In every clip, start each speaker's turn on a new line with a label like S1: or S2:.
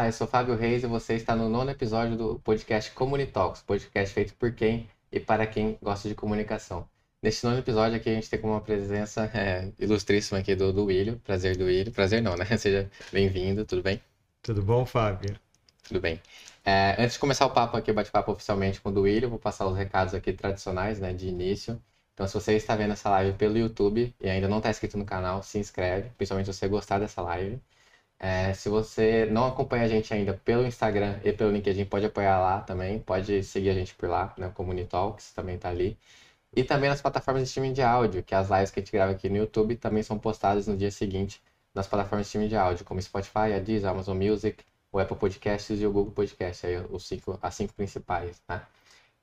S1: Olá, eu sou Fábio Reis e você está no nono episódio do podcast Comunitalks, podcast feito por quem e para quem gosta de comunicação. Neste nono episódio aqui a gente tem como uma presença é, ilustríssima aqui do, do Willio, prazer do Willio, prazer não, né? Seja bem-vindo, tudo bem?
S2: Tudo bom, Fábio?
S1: Tudo bem. É, antes de começar o papo aqui, o bate-papo oficialmente com o Duílio, vou passar os recados aqui tradicionais, né, de início. Então, se você está vendo essa live pelo YouTube e ainda não está inscrito no canal, se inscreve, principalmente se você gostar dessa live. É, se você não acompanha a gente ainda pelo Instagram e pelo LinkedIn, pode apoiar lá também, pode seguir a gente por lá, né, o Comunitalks também está ali. E também nas plataformas de streaming de áudio, que as lives que a gente grava aqui no YouTube também são postadas no dia seguinte nas plataformas de streaming de áudio, como Spotify, a Deezer, Amazon Music, o Apple Podcasts e o Google Podcasts, aí os cinco, as cinco principais, né?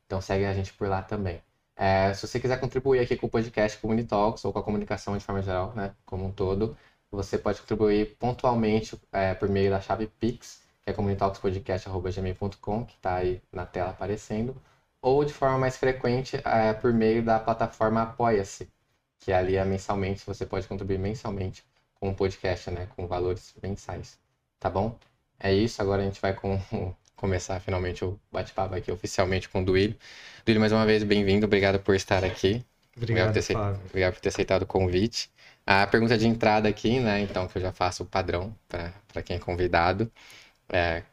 S1: Então segue a gente por lá também. É, se você quiser contribuir aqui com o podcast Comunitalks ou com a comunicação de forma geral, né, como um todo, você pode contribuir pontualmente é, por meio da chave Pix, que é comunitalkspodcast.gmail.com, que está aí na tela aparecendo, ou de forma mais frequente é, por meio da plataforma Apoia-se, que ali é mensalmente, você pode contribuir mensalmente com o podcast, né, com valores mensais, tá bom? É isso, agora a gente vai com, começar finalmente o bate-papo aqui oficialmente com o Duílio. Duílio, mais uma vez, bem-vindo, obrigado por estar aqui.
S2: Obrigado,
S1: obrigado, por ter, obrigado por ter aceitado o convite. A pergunta de entrada aqui, né, então, que eu já faço o padrão para quem é convidado, é,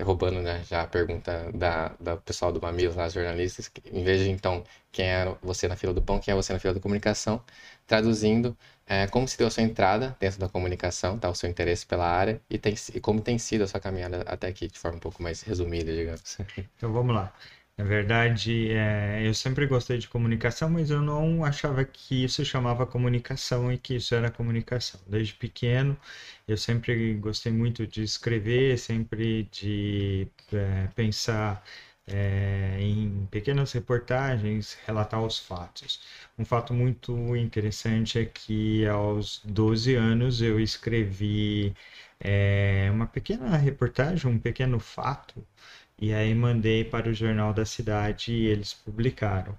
S1: roubando né, já a pergunta da, da pessoal do Mamilos, lá, jornalistas, em vez de, então, quem é você na fila do pão, quem é você na fila da comunicação, traduzindo, é, como se deu a sua entrada dentro da comunicação, tá, o seu interesse pela área, e, tem, e como tem sido a sua caminhada até aqui, de forma um pouco mais resumida, digamos.
S2: Então, vamos lá. Na verdade, é, eu sempre gostei de comunicação, mas eu não achava que isso chamava comunicação e que isso era comunicação. Desde pequeno, eu sempre gostei muito de escrever, sempre de é, pensar é, em pequenas reportagens, relatar os fatos. Um fato muito interessante é que aos 12 anos eu escrevi é, uma pequena reportagem, um pequeno fato e aí mandei para o jornal da cidade e eles publicaram.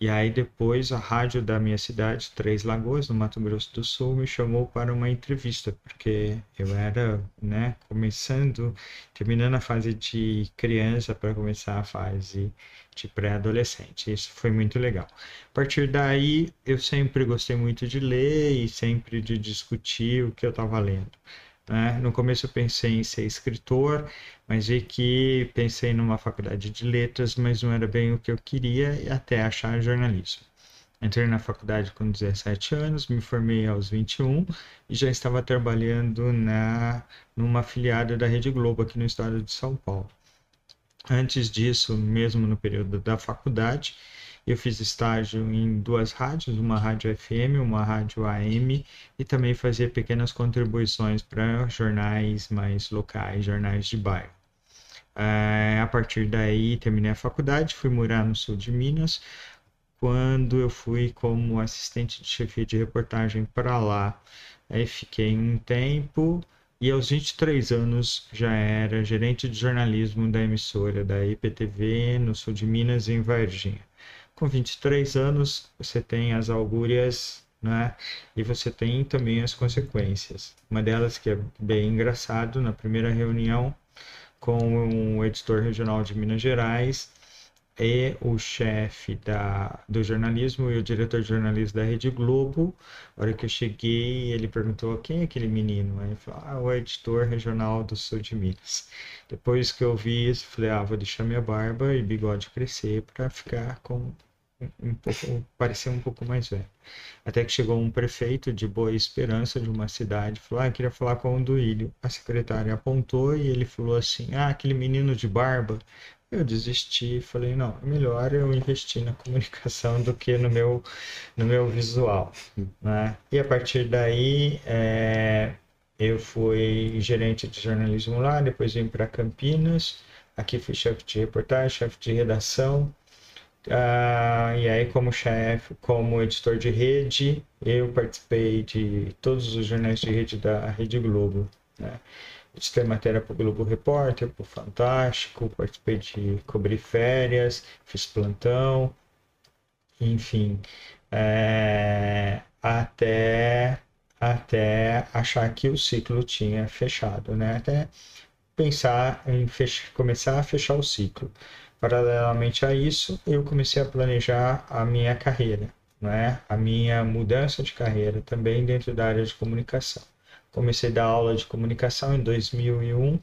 S2: E aí depois a rádio da minha cidade, Três Lagoas, no Mato Grosso do Sul, me chamou para uma entrevista, porque eu era, né, começando, terminando a fase de criança para começar a fase de pré-adolescente. Isso foi muito legal. A partir daí, eu sempre gostei muito de ler e sempre de discutir o que eu estava lendo. Né? No começo eu pensei em ser escritor, mas vi que pensei numa faculdade de letras, mas não era bem o que eu queria até achar jornalismo. Entrei na faculdade com 17 anos, me formei aos 21 e já estava trabalhando na numa afiliada da Rede Globo aqui no estado de São Paulo. Antes disso, mesmo no período da faculdade, eu fiz estágio em duas rádios, uma rádio FM, uma rádio AM, e também fazia pequenas contribuições para jornais mais locais, jornais de bairro. É, a partir daí, terminei a faculdade, fui morar no sul de Minas. Quando eu fui como assistente de chefia de reportagem para lá, aí fiquei um tempo e aos 23 anos já era gerente de jornalismo da emissora da IPTV no sul de Minas, em Varginha com 23 anos você tem as augúrias, né? E você tem também as consequências. Uma delas que é bem engraçado, na primeira reunião com o editor regional de Minas Gerais e o chefe da, do jornalismo e o diretor de jornalismo da Rede Globo. A hora que eu cheguei, ele perguntou quem é aquele menino. Aí eu falei, ah, o editor regional do sul de Minas. Depois que eu vi isso, falei, ah, vou deixar minha barba e bigode crescer para ficar com um pouco, parecia um pouco mais velho. Até que chegou um prefeito de Boa Esperança de uma cidade, falou: "Ah, queria falar com o Duílio". A secretária apontou e ele falou assim: "Ah, aquele menino de barba". Eu desisti, falei: "Não, é melhor eu investir na comunicação do que no meu no meu visual", né? E a partir daí, é, eu fui gerente de jornalismo lá, depois vim para Campinas. Aqui fui chefe de reportagem, chefe de redação ah, e aí, como chefe, como editor de rede, eu participei de todos os jornais de rede da Rede Globo. Né? Editei matéria para o Globo Repórter, para o Fantástico, participei de cobrir férias, fiz plantão, enfim, é, até, até achar que o ciclo tinha fechado, né? Até pensar em fechar, começar a fechar o ciclo. Paralelamente a isso, eu comecei a planejar a minha carreira, não é? a minha mudança de carreira também dentro da área de comunicação. Comecei a dar aula de comunicação em 2001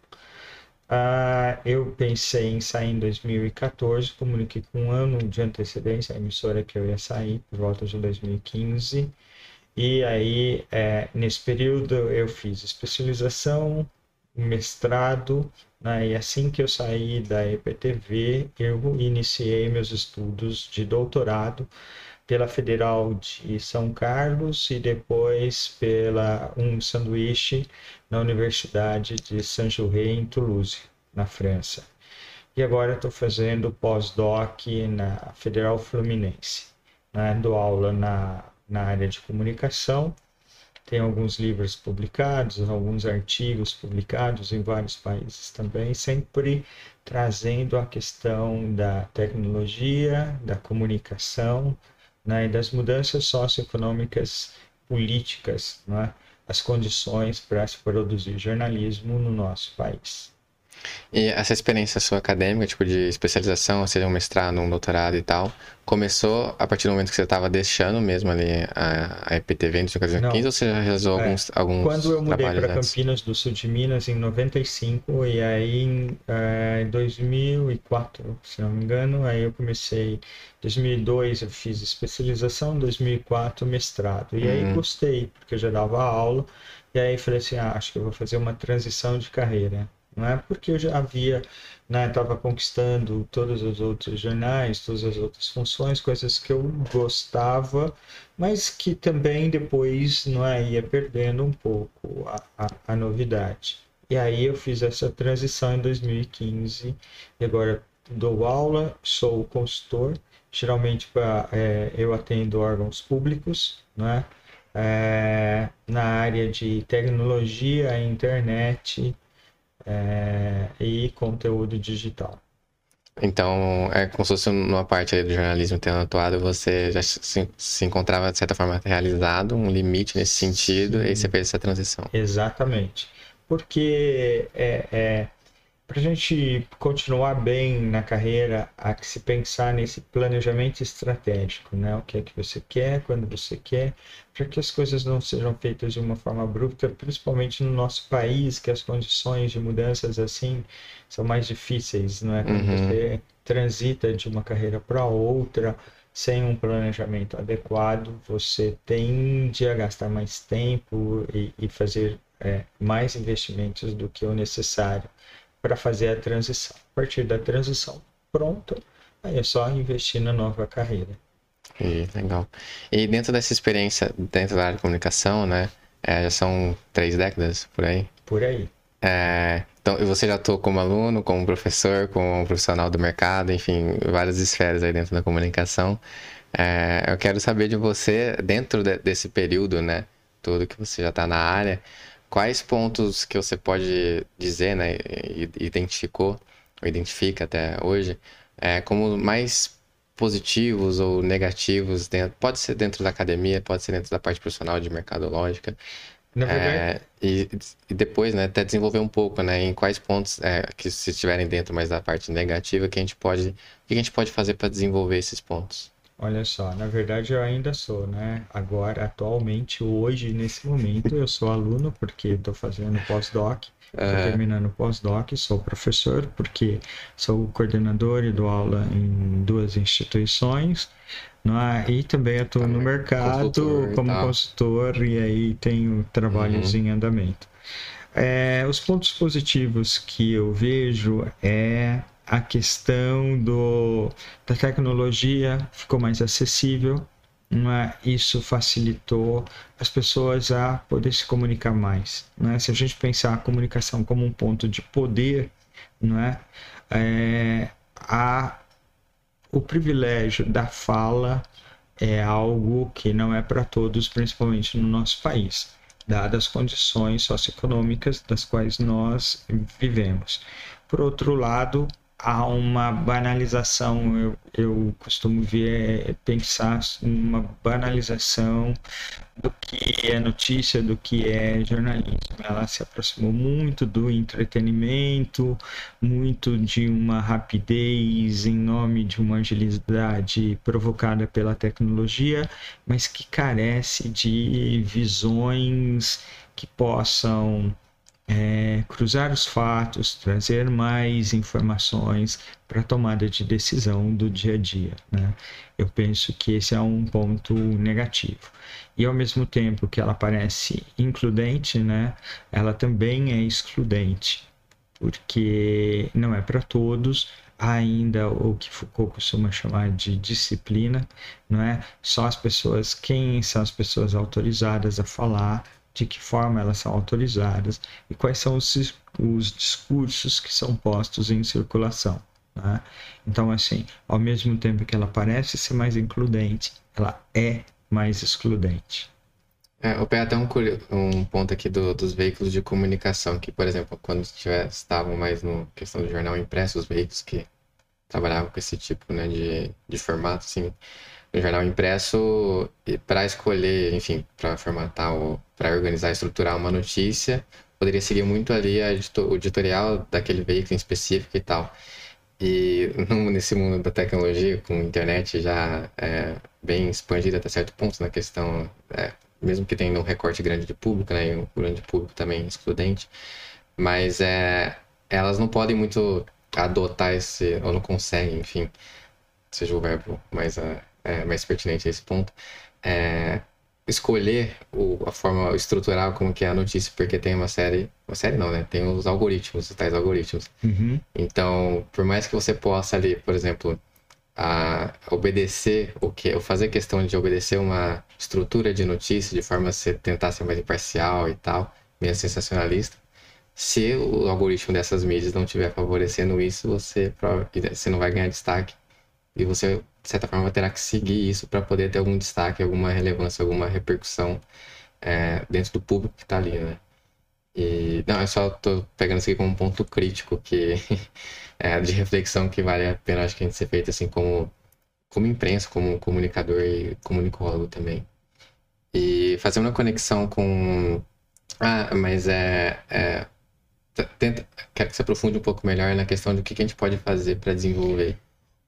S2: Uh, eu pensei em sair em 2014, comuniquei com um ano de antecedência a emissora que eu ia sair, por volta de 2015. E aí, é, nesse período, eu fiz especialização, mestrado, né? e assim que eu saí da EPTV, eu iniciei meus estudos de doutorado pela Federal de São Carlos e depois pela um sanduíche na Universidade de Saint-Germain em Toulouse, na França. E agora estou fazendo pós-doc na Federal Fluminense. Né? Dou aula na, na área de comunicação. Tem alguns livros publicados, alguns artigos publicados em vários países também, sempre trazendo a questão da tecnologia, da comunicação, né, e das mudanças socioeconômicas políticas, né, as condições para se produzir jornalismo no nosso país.
S1: E essa experiência sua acadêmica, tipo de especialização, seja um mestrado, um doutorado e tal, começou a partir do momento que você estava deixando mesmo ali a, a EPTV em 2015 ou você já realizou é. alguns, alguns
S2: Quando eu mudei para Campinas do Sul de Minas em 95 e aí em, é, em 2004, se não me engano, aí eu comecei, em 2002 eu fiz especialização, em 2004 mestrado. E aí uhum. gostei, porque eu já dava aula, e aí falei assim, ah, acho que eu vou fazer uma transição de carreira não é porque eu já havia estava né, conquistando todos os outros jornais, todas as outras funções, coisas que eu gostava, mas que também depois não é, ia perdendo um pouco a, a, a novidade. E aí eu fiz essa transição em 2015 e agora dou aula, sou consultor, geralmente pra, é, eu atendo órgãos públicos, né? É, na área de tecnologia, internet, é, e conteúdo digital.
S1: Então, é como se fosse uma parte do jornalismo tendo atuado, você já se, se, encontrava, de certa forma, realizado, um limite nesse sentido, Sim. e você fez essa transição.
S2: Exatamente. Porque é, é para a gente continuar bem na carreira, há que se pensar nesse planejamento estratégico, né? O que é que você quer, quando você quer, para que as coisas não sejam feitas de uma forma abrupta, principalmente no nosso país, que as condições de mudanças assim são mais difíceis, não é? Quando uhum. você transita de uma carreira para outra sem um planejamento adequado, você tende a gastar mais tempo e, e fazer é, mais investimentos do que o necessário para fazer a transição. A partir da transição pronta, aí é só investir na nova carreira.
S1: E, legal. E dentro dessa experiência, dentro da área de comunicação, né? É, já são três décadas por aí?
S2: Por aí.
S1: É, então, você já atuou como aluno, como professor, como profissional do mercado, enfim, várias esferas aí dentro da comunicação. É, eu quero saber de você, dentro de, desse período, né? Todo que você já está na área, quais pontos que você pode dizer, né, identificou, ou identifica até hoje, é, como mais positivos ou negativos, dentro, pode ser dentro da academia, pode ser dentro da parte profissional de mercadológica, na verdade... É, e, e, depois, né, até desenvolver um pouco, né, em quais pontos é, que se estiverem dentro mais da parte negativa, que a gente pode, o que a gente pode fazer para desenvolver esses pontos?
S2: Olha só, na verdade eu ainda sou, né? Agora, atualmente, hoje, nesse momento, eu sou aluno porque estou fazendo pós-doc, estou é... terminando pós-doc, sou professor porque sou coordenador e dou aula em duas instituições, é? e também atuo no mercado consultor como consultor e aí tenho trabalhos uhum. em andamento. É, os pontos positivos que eu vejo é a questão do, da tecnologia ficou mais acessível, é? isso facilitou as pessoas a poder se comunicar mais. é? Se a gente pensar a comunicação como um ponto de poder, é? é a, o privilégio da fala é algo que não é para todos, principalmente no nosso país, dadas as condições socioeconômicas das quais nós vivemos. Por outro lado, há uma banalização, eu, eu costumo ver, é, pensar uma banalização do que é notícia, do que é jornalismo. Ela se aproximou muito do entretenimento, muito de uma rapidez em nome de uma agilidade provocada pela tecnologia, mas que carece de visões que possam é, cruzar os fatos, trazer mais informações para a tomada de decisão do dia a dia. Né? Eu penso que esse é um ponto negativo. E ao mesmo tempo que ela parece includente, né, ela também é excludente, porque não é para todos, ainda o que Foucault costuma chamar de disciplina, não é? Só as pessoas, quem são as pessoas autorizadas a falar, de que forma elas são autorizadas e quais são os, os discursos que são postos em circulação. Né? Então, assim, ao mesmo tempo que ela parece ser mais includente, ela é mais excludente.
S1: É, eu pego até um, um ponto aqui do, dos veículos de comunicação, que, por exemplo, quando tiver, estavam mais no questão do jornal impresso, os veículos que trabalhavam com esse tipo né, de, de formato, assim, no jornal impresso para escolher, enfim, para formatar ou para organizar, estruturar uma notícia, poderia seguir muito ali o editorial daquele veículo em específico e tal. E nesse mundo da tecnologia, com internet já é, bem expandida até certo ponto na questão, é, mesmo que tenha um recorte grande de público, né, e um grande público também excludente, mas é, elas não podem muito adotar esse, ou não conseguem, enfim, seja o verbo mais é, mais pertinente a esse ponto, é escolher o, a forma estrutural como que é a notícia, porque tem uma série, uma série não, né? Tem os algoritmos, os tais algoritmos.
S2: Uhum.
S1: Então, por mais que você possa ali, por exemplo, a obedecer o que, ou fazer questão de obedecer uma estrutura de notícia de forma a ser, tentar ser mais imparcial e tal, menos sensacionalista, se o algoritmo dessas mídias não estiver favorecendo isso, você, você não vai ganhar destaque e você de certa forma, terá que seguir isso para poder ter algum destaque, alguma relevância, alguma repercussão é, dentro do público que está ali, né? E, não, eu só estou pegando isso aqui como um ponto crítico que é, de reflexão que vale a pena, acho que a gente ser feito assim como, como imprensa, como comunicador e comunicólogo também. E fazer uma conexão com... Ah, mas é... é tenta, quero que você aprofunde um pouco melhor na questão do que a gente pode fazer para desenvolver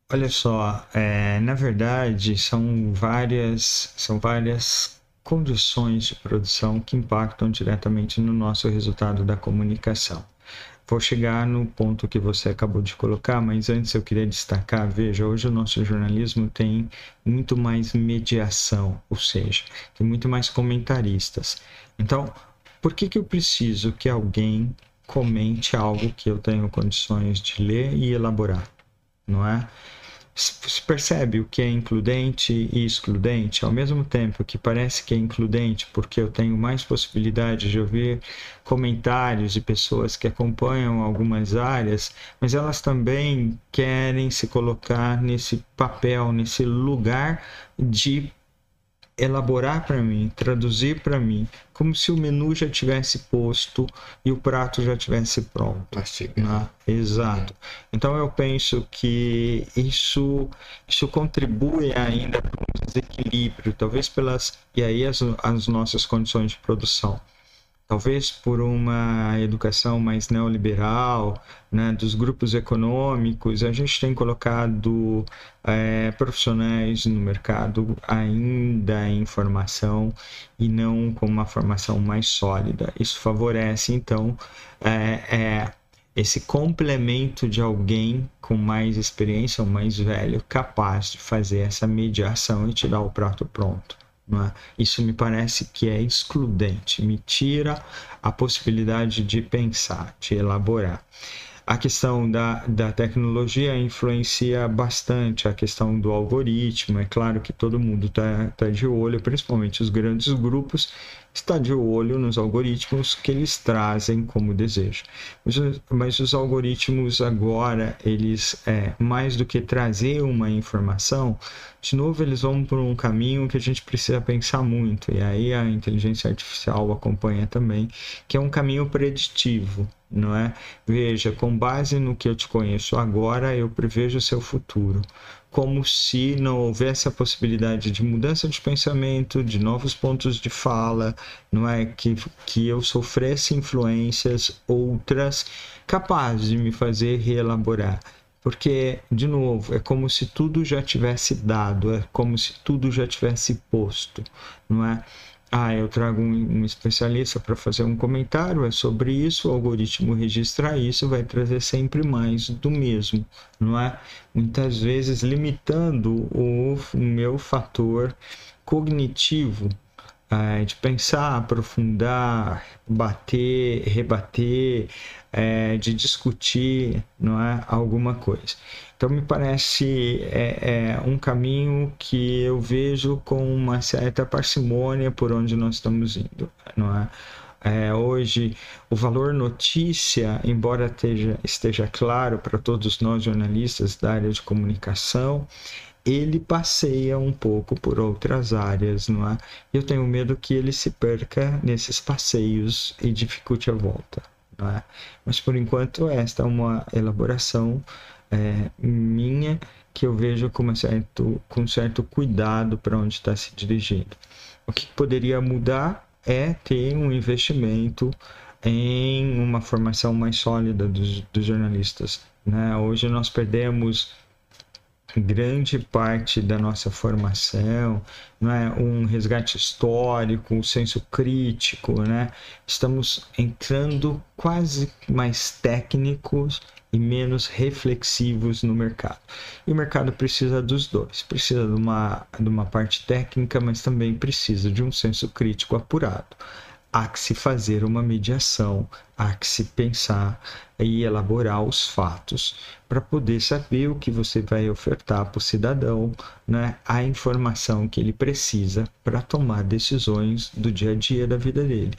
S2: Olha só, é, na verdade são várias, são várias condições de produção que impactam diretamente no nosso resultado da comunicação. Vou chegar no ponto que você acabou de colocar, mas antes eu queria destacar, veja, hoje o nosso jornalismo tem muito mais mediação, ou seja, tem muito mais comentaristas. Então, por que, que eu preciso que alguém comente algo que eu tenho condições de ler e elaborar? Não é? Se percebe o que é includente e excludente, ao mesmo tempo que parece que é includente, porque eu tenho mais possibilidade de ouvir comentários de pessoas que acompanham algumas áreas, mas elas também querem se colocar nesse papel, nesse lugar de elaborar para mim, traduzir para mim, como se o menu já tivesse posto e o prato já tivesse pronto. Né? Exato. Então eu penso que isso isso contribui ainda para um desequilíbrio, talvez pelas e aí as, as nossas condições de produção talvez por uma educação mais neoliberal, né, dos grupos econômicos, a gente tem colocado é, profissionais no mercado ainda em formação e não com uma formação mais sólida. Isso favorece, então, é, é, esse complemento de alguém com mais experiência ou mais velho capaz de fazer essa mediação e te dar o prato pronto. É? Isso me parece que é excludente, me tira a possibilidade de pensar, de elaborar. A questão da, da tecnologia influencia bastante a questão do algoritmo. É claro que todo mundo está tá de olho, principalmente os grandes grupos, está de olho nos algoritmos que eles trazem como desejo. Mas, os algoritmos agora, eles, é, mais do que trazer uma informação, de novo eles vão por um caminho que a gente precisa pensar muito, e aí a inteligência artificial acompanha também, que é um caminho preditivo não é? Veja, com base no que eu te conheço agora, eu prevejo o seu futuro. Como se não houvesse a possibilidade de mudança de pensamento, de novos pontos de fala, não é? Que, que eu sofresse influências outras capazes de me fazer reelaborar. Porque, de novo, é como se tudo já tivesse dado, é como se tudo já tivesse posto, não é? Ah, eu trago um, um especialista para fazer um comentário, é sobre isso, o algoritmo registra isso, vai trazer sempre mais do mesmo, não é? Muitas vezes limitando o, o meu fator cognitivo é, de pensar, aprofundar, bater, rebater, é, de discutir, não é, alguma coisa. Então me parece é, é, um caminho que eu vejo com uma certa parcimônia por onde nós estamos indo, não é? É, hoje o valor notícia, embora esteja, esteja claro para todos nós jornalistas da área de comunicação, ele passeia um pouco por outras áreas, não é? Eu tenho medo que ele se perca nesses passeios e dificulte a volta, não é? Mas por enquanto esta é uma elaboração é, minha que eu vejo com, certo, com certo cuidado para onde está se dirigindo. O que poderia mudar é ter um investimento em uma formação mais sólida dos, dos jornalistas. Né? Hoje nós perdemos grande parte da nossa formação, não é um resgate histórico, um senso crítico, né? Estamos entrando quase mais técnicos e menos reflexivos no mercado. E o mercado precisa dos dois, precisa de uma, de uma parte técnica, mas também precisa de um senso crítico apurado há que se fazer uma mediação, há que se pensar e elaborar os fatos para poder saber o que você vai ofertar para o cidadão, né? a informação que ele precisa para tomar decisões do dia a dia da vida dele.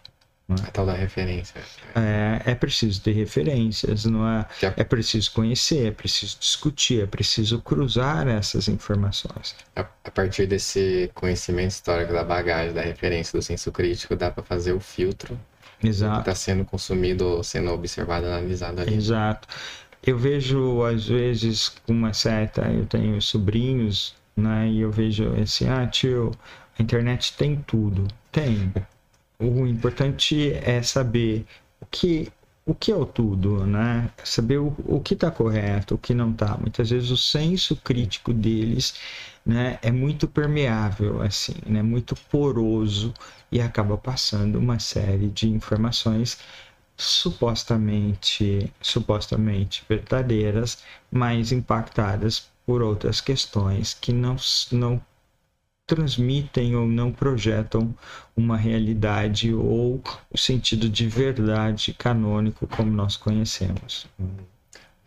S1: É? A tal da referência.
S2: É, é preciso ter referências, não é? É preciso conhecer, é preciso discutir, é preciso cruzar essas informações.
S1: A, a partir desse conhecimento histórico da bagagem, da referência, do senso crítico, dá para fazer o filtro
S2: Exato.
S1: que está sendo consumido, sendo observado, analisado ali.
S2: Exato. Eu vejo, às vezes, uma certa. Eu tenho sobrinhos, né? E eu vejo assim: ah, tio, a internet tem tudo. Tem. o importante é saber o que o que é o tudo, né? Saber o, o que está correto, o que não está. Muitas vezes o senso crítico deles, né, é muito permeável, assim, né, muito poroso e acaba passando uma série de informações supostamente, supostamente verdadeiras, mas impactadas por outras questões que não, não transmitem ou não projetam uma realidade ou o sentido de verdade canônico como nós conhecemos.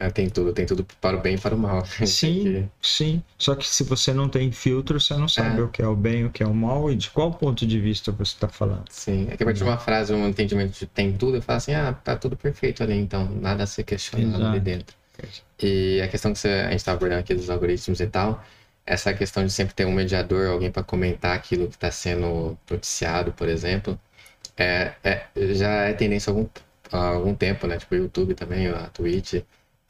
S1: É, tem tudo, tem tudo para o bem e para o mal.
S2: Sim, que... sim. Só que se você não tem filtro, você não sabe é. o que é o bem, o que é o mal e de qual ponto de vista você está falando.
S1: Sim, é que a partir de uma frase, um entendimento de tem tudo, eu falo assim, ah, tá tudo perfeito ali, então nada a ser questionado ali dentro. E a questão que você, a gente estava abordando aqui dos algoritmos e tal, essa questão de sempre ter um mediador, alguém para comentar aquilo que está sendo noticiado, por exemplo, é, é, já é tendência há algum, há algum tempo, né? Tipo o YouTube também, a Twitch,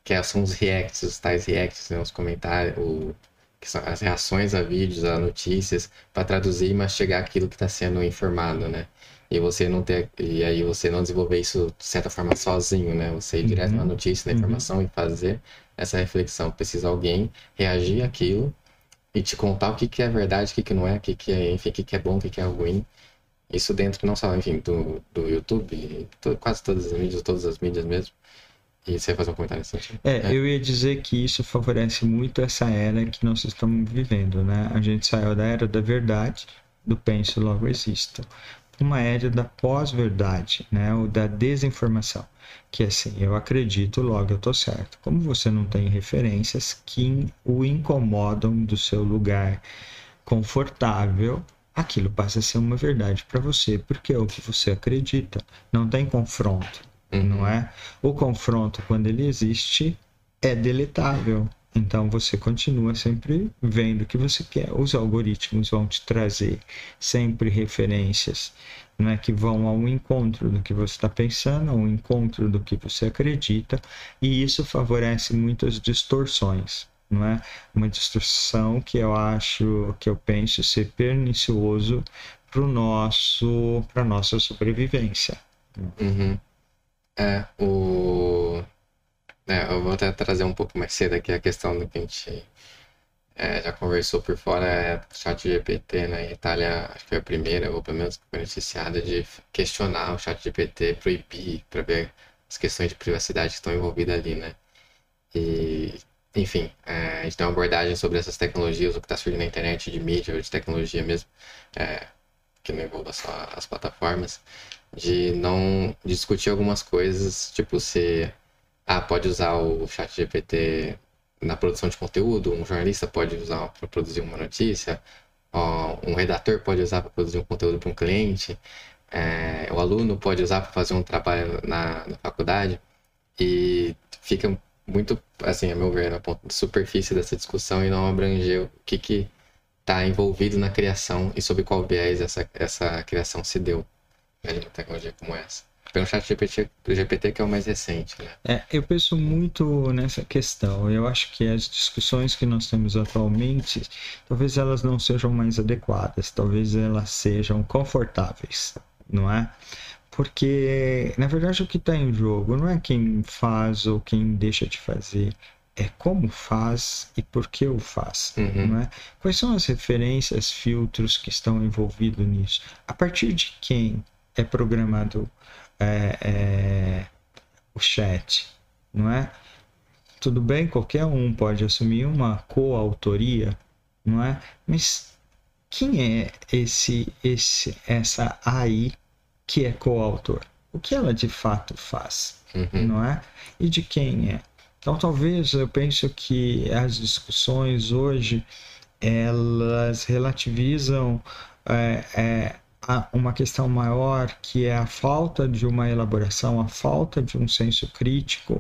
S1: que é, são os reacts, os tais reacts, né? os comentários, o, que são as reações a vídeos, a notícias, para traduzir e mastigar aquilo que está sendo informado, né? E você não ter, e aí você não desenvolver isso de certa forma sozinho, né? Você ir direto na uhum. notícia, na uhum. informação uhum. e fazer essa reflexão. Precisa alguém reagir àquilo e te contar o que, que é verdade, o que, que não é, o que, que é, enfim, o que, que é bom, o que, que é ruim. Isso dentro não só, enfim, do, do YouTube, quase todas as mídias, todas as mídias mesmo. E você vai fazer um comentário assim?
S2: É, é, eu ia dizer que isso favorece muito essa era que nós estamos vivendo, né? A gente saiu da era da verdade, do penso logo existo, uma era da pós-verdade, né? Ou da desinformação que é assim, eu acredito, logo eu tô certo. Como você não tem referências que o incomodam do seu lugar confortável, aquilo passa a ser uma verdade para você, porque é o que você acredita. Não tem confronto, uhum. não é? O confronto, quando ele existe, é deletável. Então você continua sempre vendo o que você quer. Os algoritmos vão te trazer sempre referências né, que vão ao encontro do que você está pensando, ao encontro do que você acredita, e isso favorece muitas distorções. Não é? Uma distorção que eu acho, que eu penso ser pernicioso para nosso, para nossa sobrevivência.
S1: Uhum. É, o... É, eu vou até trazer um pouco mais cedo aqui a questão do que a gente é, já conversou por fora, é chat GPT, né? A Itália, acho que foi a primeira, ou pelo menos beneficiada, de questionar o chat GPT, proibir, para ver as questões de privacidade que estão envolvidas ali, né? E, enfim, é, a gente tem uma abordagem sobre essas tecnologias, o que está surgindo na internet, de mídia, de tecnologia mesmo, é, que não envolva só as plataformas, de não discutir algumas coisas, tipo se, ah, pode usar o chat GPT na produção de conteúdo, um jornalista pode usar para produzir uma notícia, um redator pode usar para produzir um conteúdo para um cliente, é, o aluno pode usar para fazer um trabalho na, na, faculdade e fica muito, assim, a meu ver, na ponta de superfície dessa discussão e não abranger o que que está envolvido na criação e sobre qual viés essa, essa criação se deu né, de uma tecnologia como essa pelo chat GPT, GPT que é o mais recente, né?
S2: É, eu penso muito nessa questão. Eu acho que as discussões que nós temos atualmente, talvez elas não sejam mais adequadas, talvez elas sejam confortáveis, não é? Porque, na verdade, o que está em jogo não é quem faz ou quem deixa de fazer, é como faz e por que o faz. Uhum. Não é? Quais são as referências, filtros que estão envolvidos nisso? A partir de quem é programado é, é, o chat, não é? Tudo bem, qualquer um pode assumir uma coautoria, não é? Mas quem é esse, esse, essa AI que é coautor? O que ela de fato faz, uhum. não é? E de quem é? Então, talvez eu penso que as discussões hoje elas relativizam é, é, uma questão maior que é a falta de uma elaboração, a falta de um senso crítico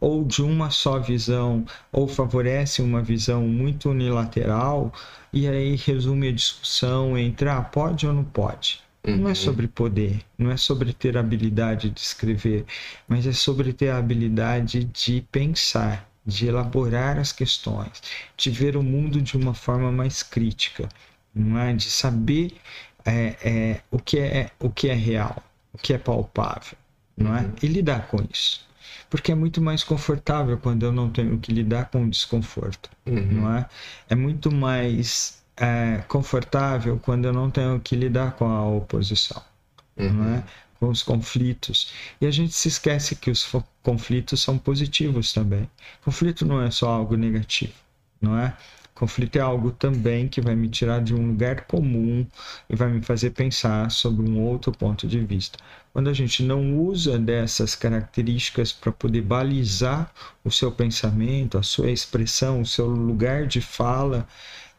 S2: ou de uma só visão, ou favorece uma visão muito unilateral, e aí resume a discussão entre ah, pode ou não pode. Uhum. Não é uhum. sobre poder, não é sobre ter habilidade de escrever, mas é sobre ter a habilidade de pensar, de elaborar as questões, de ver o mundo de uma forma mais crítica, não é? de saber é, é, o, que é, o que é real, o que é palpável, não é? E lidar com isso. Porque é muito mais confortável quando eu não tenho que lidar com o desconforto, uhum. não é? É muito mais é, confortável quando eu não tenho que lidar com a oposição, uhum. não é? Uhum. Com os conflitos. E a gente se esquece que os conflitos são positivos também. Conflito não é só algo negativo, não é? Conflito é algo também que vai me tirar de um lugar comum e vai me fazer pensar sobre um outro ponto de vista. Quando a gente não usa dessas características para poder balizar o seu pensamento, a sua expressão, o seu lugar de fala,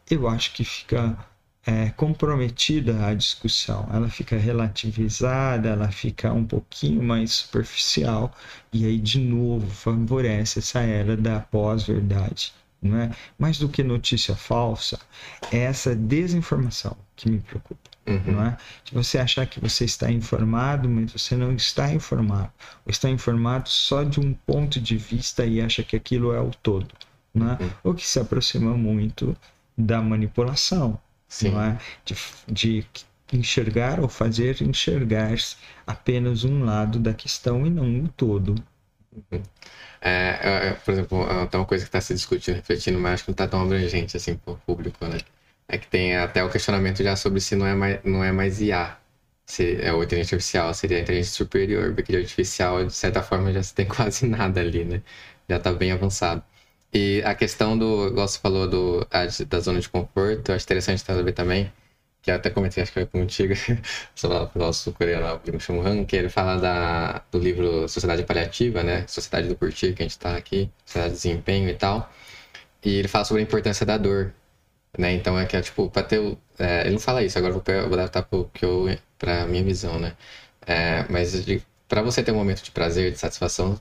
S2: eu acho que fica é, comprometida a discussão, ela fica relativizada, ela fica um pouquinho mais superficial e aí de novo favorece essa era da pós-verdade não é? Mais do que notícia falsa, é essa desinformação que me preocupa. Uhum. Não é? De você achar que você está informado, mas você não está informado. Ou está informado só de um ponto de vista e acha que aquilo é o todo. Não é? Uhum. O que se aproxima muito da manipulação. Sim. Não é? de, de enxergar ou fazer enxergar apenas um lado da questão e não o todo.
S1: É, é, é, por exemplo, é tem uma coisa que está se discutindo, refletindo, mas acho que não está tão abrangente assim para o público, né? É que tem até o questionamento já sobre se não é mais, não é mais IA, se é o inteligência artificial, seria a inteligência superior, porque de artificial, de certa forma, já se tem quase nada ali, né? Já está bem avançado. E a questão do, igual você falou, do, da zona de conforto, acho interessante ver também, que até comentei, acho que foi contigo, sobre o nosso coreano lá, o Kim Han, que ele fala da, do livro Sociedade Paliativa, né? Sociedade do Curtir, que a gente está aqui, Sociedade de Desempenho e tal. E ele fala sobre a importância da dor. Né? Então é que é tipo, para ter. É, ele não fala isso, agora vou, vou adaptar pro que eu, pra minha visão, né? É, mas para você ter um momento de prazer, de satisfação,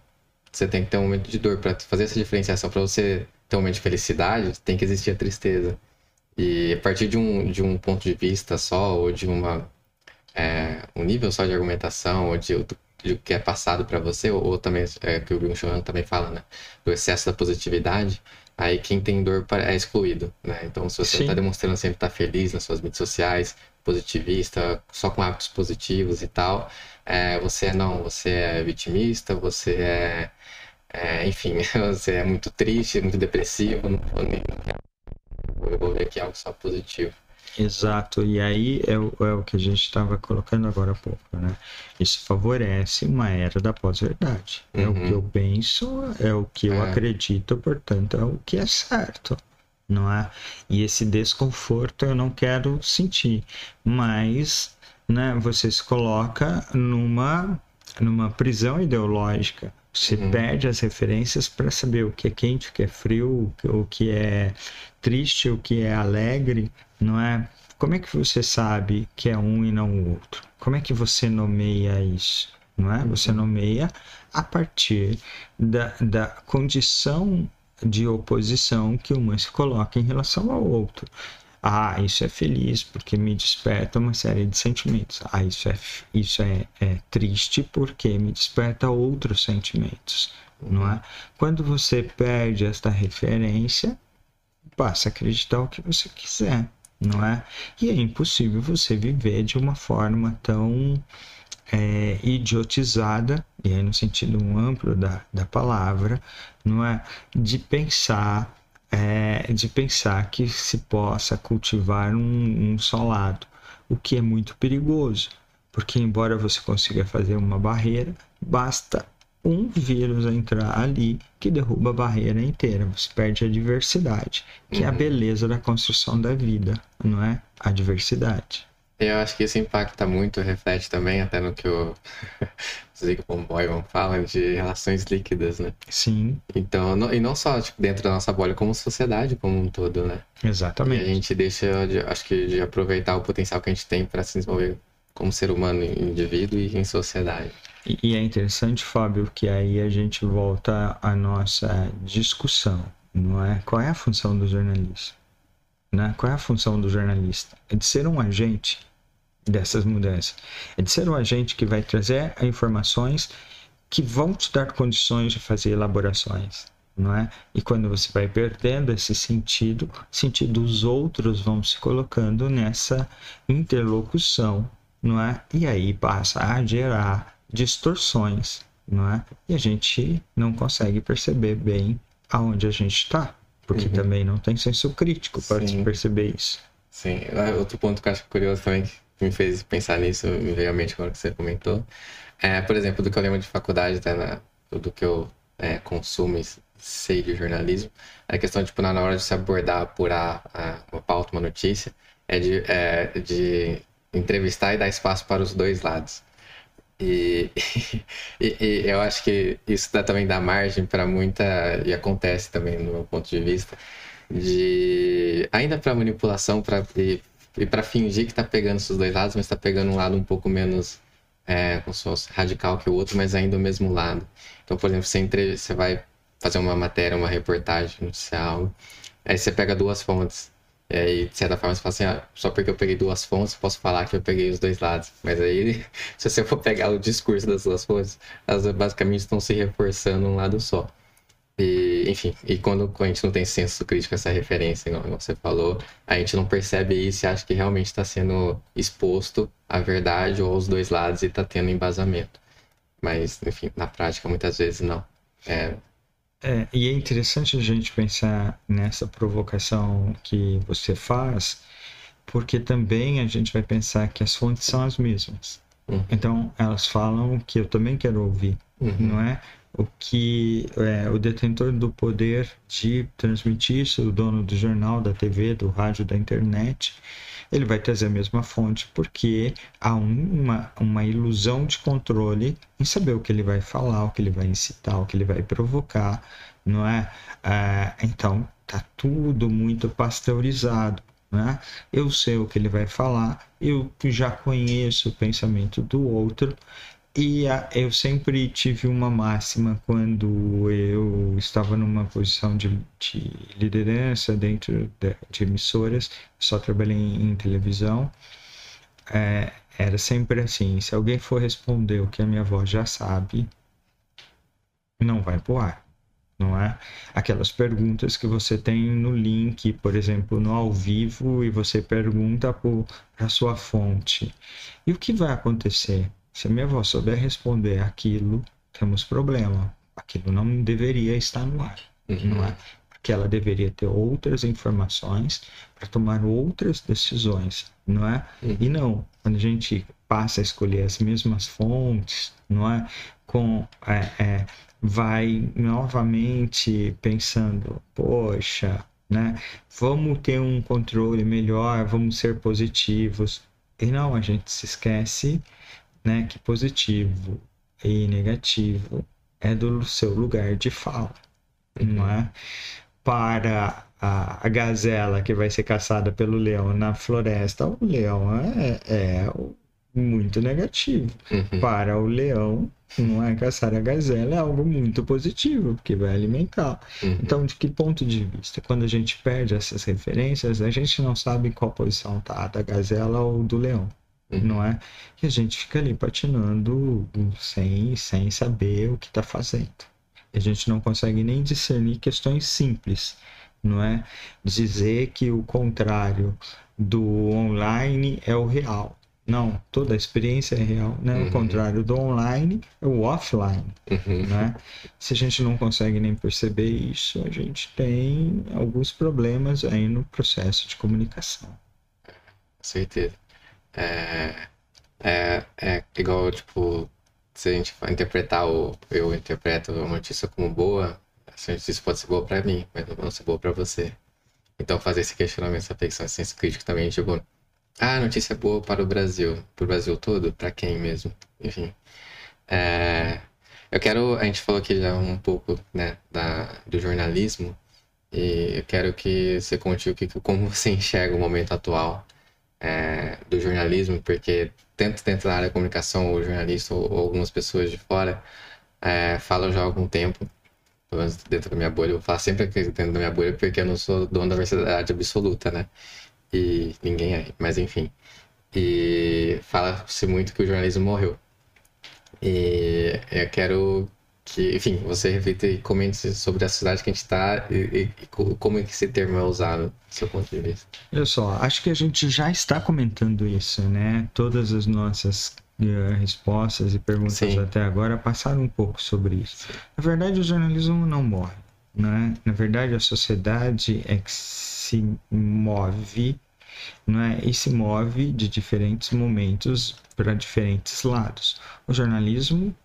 S1: você tem que ter um momento de dor. Para fazer essa diferenciação, para você ter um momento de felicidade, tem que existir a tristeza. E a partir de um, de um ponto de vista só, ou de uma, é, um nível só de argumentação, ou de, de o que é passado para você, ou, ou, também, é, que o Byung Chul também fala, né? Do excesso da positividade, aí quem tem dor é excluído, né? Então, se você está demonstrando sempre estar tá feliz nas suas mídias sociais, positivista, só com hábitos positivos e tal, é, você não, você é vitimista, você é, é, enfim, você é muito triste, muito depressivo, não vou, nem, vou envolver aqui algo só positivo.
S2: Exato, e aí é o, é o que a gente estava colocando agora há pouco, né? Isso favorece uma era da pós-verdade. Uhum. É o que eu uhum. penso, é o que eu é. acredito, portanto, é o que é certo, não é? E esse desconforto eu não quero sentir, mas né, você se coloca numa, numa prisão ideológica. Você uhum. perde as referências para saber o que é quente, o que é frio, o que é triste, o que é alegre, não é? Como é que você sabe que é um e não o outro? Como é que você nomeia isso? Não é? Você uhum. nomeia a partir da, da condição de oposição que uma se coloca em relação ao outro. Ah, isso é feliz porque me desperta uma série de sentimentos. Ah, isso é, isso é, é triste porque me desperta outros sentimentos, não é? Quando você perde esta referência, passa a acreditar o que você quiser, não é? E é impossível você viver de uma forma tão é, idiotizada, e aí no sentido amplo da, da palavra, não é? De pensar, é, de pensar que se possa cultivar um, um só lado, o que é muito perigoso, porque embora você consiga fazer uma barreira, basta um vírus entrar ali que derruba a barreira inteira. Você perde a diversidade, que é a uhum. beleza da construção da vida, não é? A diversidade.
S1: Eu acho que isso impacta muito, reflete também até no que o Zygmunt Boyman fala de relações líquidas, né?
S2: Sim.
S1: Então, não, e não só tipo, dentro da nossa bolha, como sociedade como um todo, né?
S2: Exatamente.
S1: E a gente deixa, de, acho que, de aproveitar o potencial que a gente tem para se desenvolver como ser humano, indivíduo e em sociedade.
S2: E, é interessante, Fábio, que aí a gente volta à nossa discussão, não é? Qual é a função do jornalista? Né? Qual é a função do jornalista? É de ser um agente dessas mudanças. É de ser um agente que vai trazer informações que vão te dar condições de fazer elaborações, não é? E quando você vai perdendo esse sentido, sentido dos outros vão se colocando nessa interlocução, não é? E aí passa a gerar distorções, não é? E a gente não consegue perceber bem aonde a gente está, porque uhum. também não tem senso crítico para perceber isso.
S1: Sim, ah, outro ponto que eu acho curioso também me fez pensar nisso, me veio à mente agora que você comentou. É, por exemplo, do que eu lembro de faculdade, até na, do que eu é, consumo e sei de jornalismo, é a questão, tipo, na hora de se abordar, apurar a, uma pauta, uma notícia, é de, é de entrevistar e dar espaço para os dois lados. E, e, e, eu acho que isso dá, também dá margem para muita, e acontece também no meu ponto de vista, de ainda para manipulação, para e para fingir que tá pegando esses dois lados, mas tá pegando um lado um pouco menos é, como se fosse radical que o outro, mas ainda o mesmo lado. Então, por exemplo, você, entre... você vai fazer uma matéria, uma reportagem, noticiar aí você pega duas fontes. E aí, de certa forma, você fala assim, ah, só porque eu peguei duas fontes, posso falar que eu peguei os dois lados. Mas aí, se você for pegar o discurso das duas fontes, elas basicamente estão se reforçando um lado só. E, enfim, e quando a gente não tem senso crítico, essa referência, igual você falou, a gente não percebe isso e acha que realmente está sendo exposto à verdade ou aos dois lados e está tendo embasamento. Mas, enfim, na prática, muitas vezes não.
S2: É... é, e é interessante a gente pensar nessa provocação que você faz, porque também a gente vai pensar que as fontes são as mesmas. Uhum. Então, elas falam que eu também quero ouvir, uhum. não é? o que é, o detentor do poder de transmitir isso, o dono do jornal, da TV, do rádio, da internet, ele vai trazer a mesma fonte, porque há uma, uma ilusão de controle em saber o que ele vai falar, o que ele vai incitar, o que ele vai provocar, não é? é então, tá tudo muito pasteurizado. Né? Eu sei o que ele vai falar, eu já conheço o pensamento do outro e a, eu sempre tive uma máxima quando eu estava numa posição de, de liderança dentro de, de, emissoras, só trabalhei em, em televisão. É, era sempre assim: se alguém for responder o que a minha avó já sabe, não vai pro ar. Não é? Aquelas perguntas que você tem no link, por exemplo, no ao vivo, e você pergunta para a sua fonte. E o que vai acontecer? Se a minha avó souber responder aquilo, temos problema. Aquilo não deveria estar no ar, uhum. não é? Porque ela deveria ter outras informações para tomar outras decisões, não é? Uhum. E não, quando a gente passa a escolher as mesmas fontes, não é? Com é, é, vai novamente pensando, poxa, né? Vamos ter um controle melhor, vamos ser positivos. E não, a gente se esquece né, que positivo e negativo é do seu lugar de fala, não é? Para a, a gazela que vai ser caçada pelo leão na floresta, o leão é, é muito negativo. Uhum. Para o leão, não é caçar a gazela é algo muito positivo, porque vai alimentar. Uhum. Então, de que ponto de vista? Quando a gente perde essas referências, a gente não sabe em qual posição está da gazela ou do leão uhum. não é? E a gente fica ali patinando sem, sem saber o que está fazendo. A gente não consegue nem discernir questões simples, não é? Dizer que o contrário do online é o real. Não, toda a experiência é real, né? Uhum. O contrário do online é o offline, uhum. né? Se a gente não consegue nem perceber isso, a gente tem alguns problemas aí no processo de comunicação.
S1: Com certeza. É, é, é igual, tipo, se a gente interpretar o. Eu interpreto uma notícia como boa, essa notícia pode ser boa pra mim, mas não pode ser boa pra você. Então fazer esse questionamento, essa reflexão, esse senso crítico também, tipo, ah, notícia boa para o Brasil. Para o Brasil todo? Para quem mesmo? Enfim. É, eu quero. A gente falou aqui já um pouco né, da, do jornalismo. E eu quero que você conte o que, como você enxerga o momento atual é, do jornalismo, porque tanto dentro da área da comunicação, o jornalista ou, ou algumas pessoas de fora é, falam já há algum tempo, pelo menos dentro da minha bolha, eu vou falar sempre dentro da minha bolha, porque eu não sou dono da verdade absoluta, né? E ninguém é, mas enfim. E fala-se muito que o jornalismo morreu. E eu quero que, enfim, você reflita e comente sobre a sociedade que a gente está e, e, como é que esse termo é usado, do seu ponto de vista.
S2: Olha só, acho que a gente já está comentando isso, né? Todas as nossas uh, respostas e perguntas Sim. até agora passaram um pouco sobre isso. Sim. Na verdade, o jornalismo não morre, né? Na verdade, a sociedade é que se move não é? e se move de diferentes momentos para diferentes lados. O jornalismo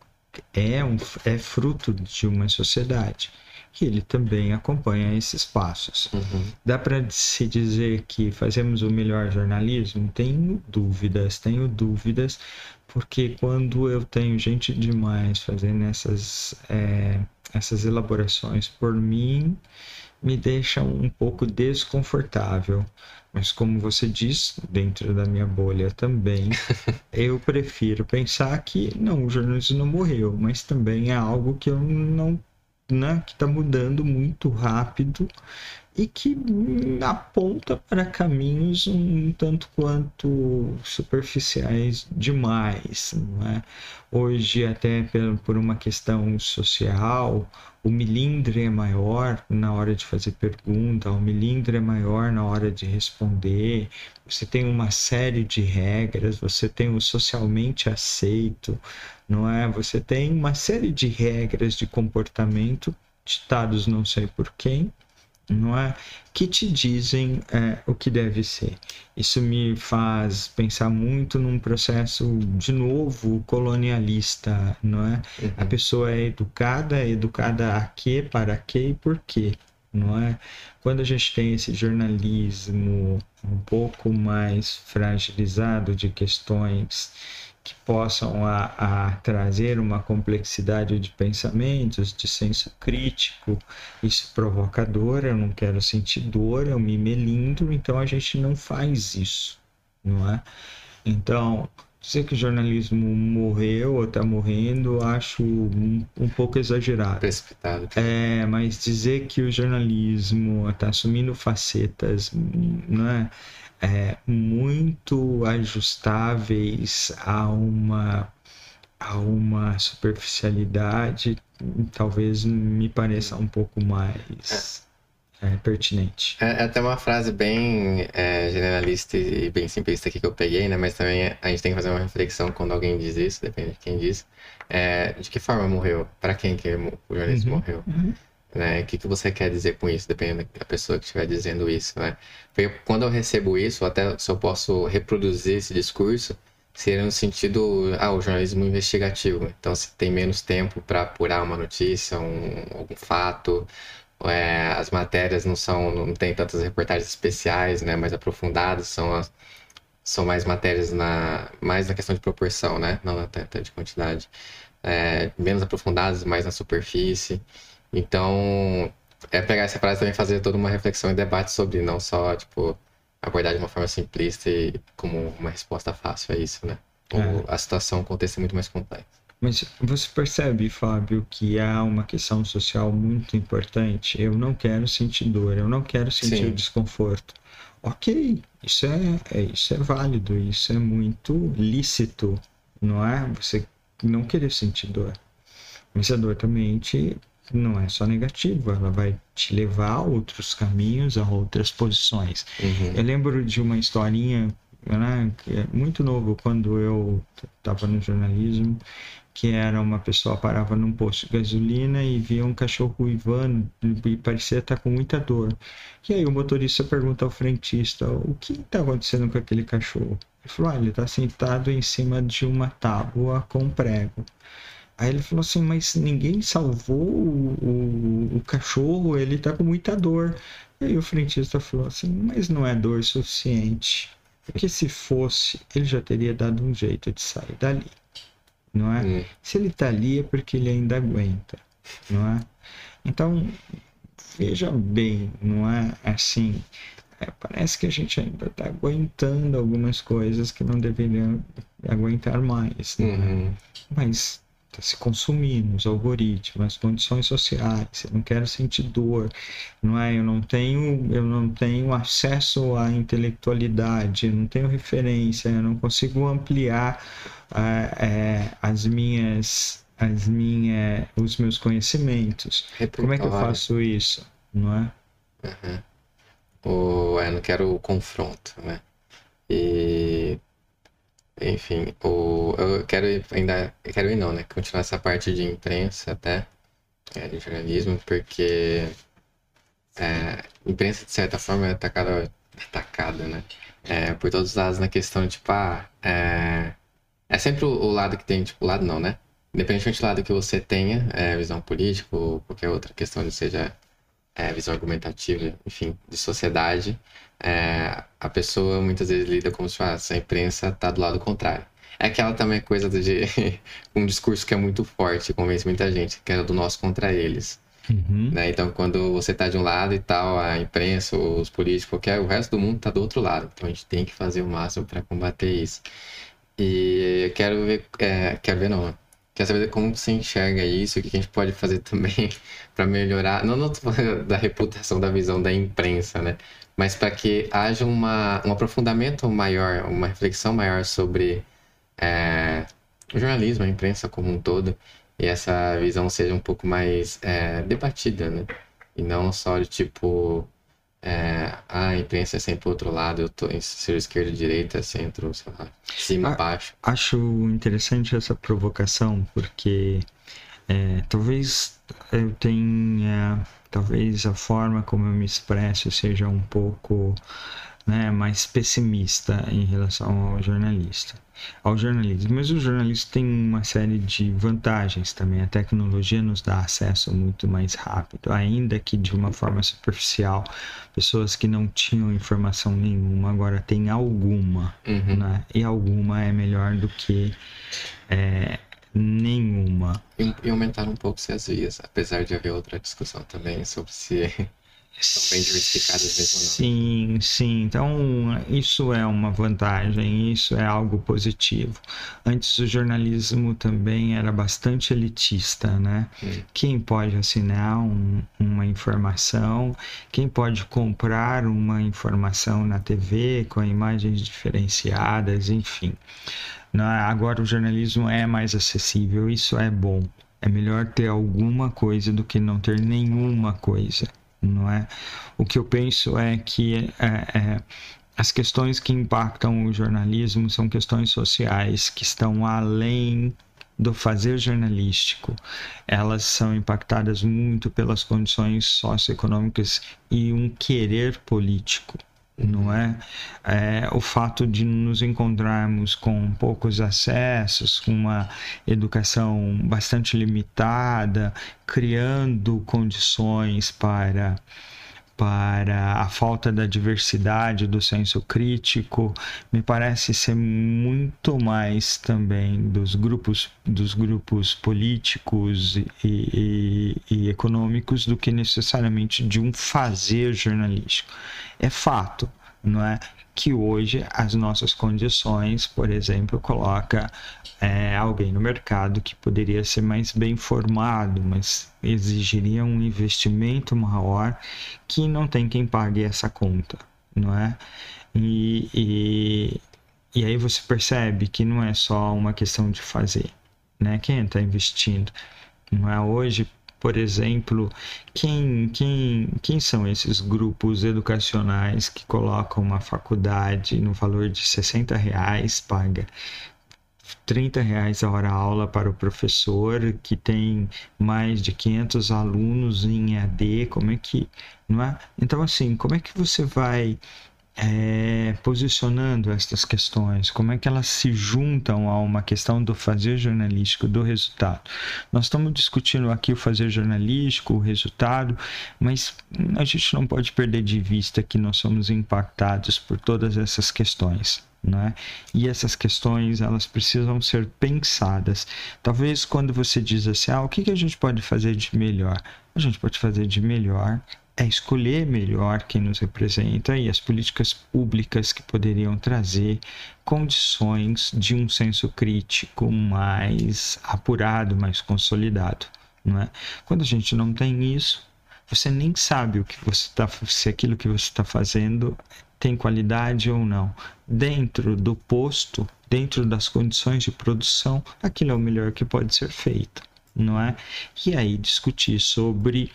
S2: é, um, é fruto de uma sociedade que ele também acompanha esses passos. Uhum. Dá para se dizer que fazemos o melhor jornalismo? Tenho dúvidas, tenho dúvidas, porque quando eu tenho gente demais fazendo essas, é, essas elaborações por mim, me deixa um pouco desconfortável. Mas como você diz, dentro da minha bolha também, eu prefiro pensar que não, o jornalismo não morreu, mas também é algo que eu não, né, que está mudando muito rápido e que aponta para caminhos um tanto quanto superficiais demais, não é? Hoje até por uma questão social, o milindre é maior na hora de fazer pergunta, o milindre é maior na hora de responder. Você tem uma série de regras, você tem o socialmente aceito, não é? Você tem uma série de regras de comportamento ditados não sei por quem, não é? Que te dizem é, o que deve ser. Isso me faz pensar muito num processo, de novo, colonialista, não é? Uhum. A pessoa é educada, é educada a quê, para quê e por quê, não é? Quando a gente tem esse jornalismo um pouco mais fragilizado de questões que possam a, a, trazer uma complexidade de pensamentos, de senso crítico. Isso provoca dor, eu não quero sentir dor, eu me melindro, então a gente não faz isso, não é? Então, dizer que o jornalismo morreu ou está morrendo, acho um, um, pouco exagerado.
S1: Precipitado.
S2: É, mas dizer que o jornalismo está assumindo facetas, não é? É, muito ajustáveis a uma a uma superficialidade talvez me pareça um pouco mais é, pertinente.
S1: É, é, até uma frase bem é, generalista e bem simplista aqui que eu peguei, né? Mas também a gente tem que fazer uma reflexão quando alguém diz isso, depende de quem diz. É, de que forma morreu? Para quem que o jornalismo uhum, morreu? Uhum. Né? O que, que você quer dizer com isso, dependendo da pessoa que estiver dizendo isso, né? Porque quando eu recebo isso, até se eu posso reproduzir esse discurso, seria no sentido, ah, o jornalismo investigativo. Então, se tem menos tempo para apurar uma notícia, um, algum fato, é, as matérias não são, não tem tantas reportagens especiais, né, mais aprofundadas, são as, são mais matérias na mais na questão de proporção, né, não na de quantidade, é, menos aprofundadas, mais na superfície. Então, é pegar essa frase também fazer toda uma reflexão e debate sobre, não só, tipo, abordar de uma forma simplista e como uma resposta fácil a isso, né? Ou é. a situação, o contexto é muito mais complexo.
S2: Mas você percebe, Fábio, que há uma questão social muito importante? Eu não quero sentir dor, eu não quero sentir Sim. desconforto. Ok, isso é, é, isso é válido, isso é muito lícito, não é? Você não querer sentir dor. Mas a dor também te não é só negativa, ela vai te levar a outros caminhos, a outras posições. Uhum. Eu lembro de uma historinha, né, que é muito novo, quando eu estava no jornalismo, que era uma pessoa parava num posto de gasolina e via um cachorro uivando e parecia estar com muita dor. E aí o motorista pergunta ao frentista, o que está acontecendo com aquele cachorro? Ele falou, ah, ele está sentado em cima de uma tábua com prego. Aí ele falou assim, mas ninguém salvou o, o, o, cachorro, ele tá com muita dor. E aí o frentista falou assim, mas não é dor suficiente. Porque se fosse, ele já teria dado um jeito de sair dali. Não é? Hum. Se ele tá ali é porque ele ainda aguenta. Não é? Então, veja bem, não é assim. É, parece que a gente ainda está aguentando algumas coisas que não deveriam aguentar mais. Né? Uhum. Mas está se consumindo, os algoritmos, as condições sociais, eu não quero sentir dor, não é? Eu não tenho, eu não tenho acesso à intelectualidade, eu não tenho referência, eu não consigo ampliar é, as minhas, as minhas, os meus conhecimentos. Como é que eu faço isso, não é?
S1: Uhum. O, eu não quero o confronto, né? E enfim, o, eu quero ainda. Quero ir não, né? Continuar essa parte de imprensa até, é, de jornalismo, porque é, imprensa, de certa forma, é atacada, atacada né? É, por todos os lados na questão, tipo, ah, é, é sempre o, o, lado que tem, tipo, o lado não, né? Independentemente do lado que você tenha, é, visão política ou qualquer outra questão, seja é, visão argumentativa, enfim, de sociedade, é, a pessoa muitas vezes lida como se fosse, a imprensa está do lado contrário. É aquela também coisa de um discurso que é muito forte, convence muita gente, que é do nós contra eles. Uhum. Né? Então, quando você está de um lado e tal, a imprensa, os políticos, qualquer, o resto do mundo está do outro lado. Então, a gente tem que fazer o máximo para combater isso. E eu quero ver, é, quero ver não, quero saber como você enxerga isso, o que a gente pode fazer também para melhorar, não, não da reputação da visão da imprensa, né? Mas para que haja uma, um aprofundamento maior, uma reflexão maior sobre é, o jornalismo, a imprensa como um todo, e essa visão seja um pouco mais é, debatida, né? E não só de tipo, é, ah, a imprensa é sempre outro lado, eu tô em ser esquerda, direita, centro, sei lá, cima, a, baixo.
S2: Acho interessante essa provocação, porque é, talvez eu tenha talvez a forma como eu me expresso seja um pouco né, mais pessimista em relação ao jornalista, ao jornalismo. Mas o jornalismo tem uma série de vantagens também. A tecnologia nos dá acesso muito mais rápido, ainda que de uma forma superficial. Pessoas que não tinham informação nenhuma agora têm alguma, uhum. né? E alguma é melhor do que é, nenhuma.
S1: E, e aumentar um pouco as vias, apesar de haver outra discussão também sobre se são bem diversificadas mesmo não.
S2: Sim, sim. Então, isso é uma vantagem, isso é algo positivo. Antes o jornalismo também era bastante elitista, né? Hum. Quem pode assinar um, uma informação, quem pode comprar uma informação na TV com imagens diferenciadas, enfim. Agora o jornalismo é mais acessível, isso é bom. É melhor ter alguma coisa do que não ter nenhuma coisa não é? O que eu penso é que é, é, as questões que impactam o jornalismo são questões sociais que estão além do fazer jornalístico. Elas são impactadas muito pelas condições socioeconômicas e um querer político não é? é? O fato de nos encontrarmos com poucos acessos, com uma educação bastante limitada, criando condições para para a falta da diversidade do senso crítico me parece ser muito mais também dos grupos dos grupos políticos e, e, e econômicos do que necessariamente de um fazer jornalístico. É fato não é que hoje as nossas condições, por exemplo, coloca é, alguém no mercado que poderia ser mais bem formado, mas exigiria um investimento maior que não tem quem pague essa conta, não é? E, e, e aí você percebe que não é só uma questão de fazer, né? Quem está investindo? Não é hoje, por exemplo, quem, quem, quem são esses grupos educacionais que colocam uma faculdade no valor de 60 reais, paga 30 reais a hora aula para o professor que tem mais de 500 alunos em AD, como é que, não é? Então assim, como é que você vai é, posicionando estas questões, como é que elas se juntam a uma questão do fazer jornalístico, do resultado. Nós estamos discutindo aqui o fazer jornalístico, o resultado, mas a gente não pode perder de vista que nós somos impactados por todas essas questões. Né? E essas questões elas precisam ser pensadas. Talvez quando você diz assim, ah, o que, que a gente pode fazer de melhor? A gente pode fazer de melhor é escolher melhor quem nos representa e as políticas públicas que poderiam trazer condições de um senso crítico mais apurado, mais consolidado. Não é? Quando a gente não tem isso, você nem sabe o que você tá, se aquilo que você está fazendo tem qualidade ou não. Dentro do posto, dentro das condições de produção, aquilo é o melhor que pode ser feito, não é? E aí discutir sobre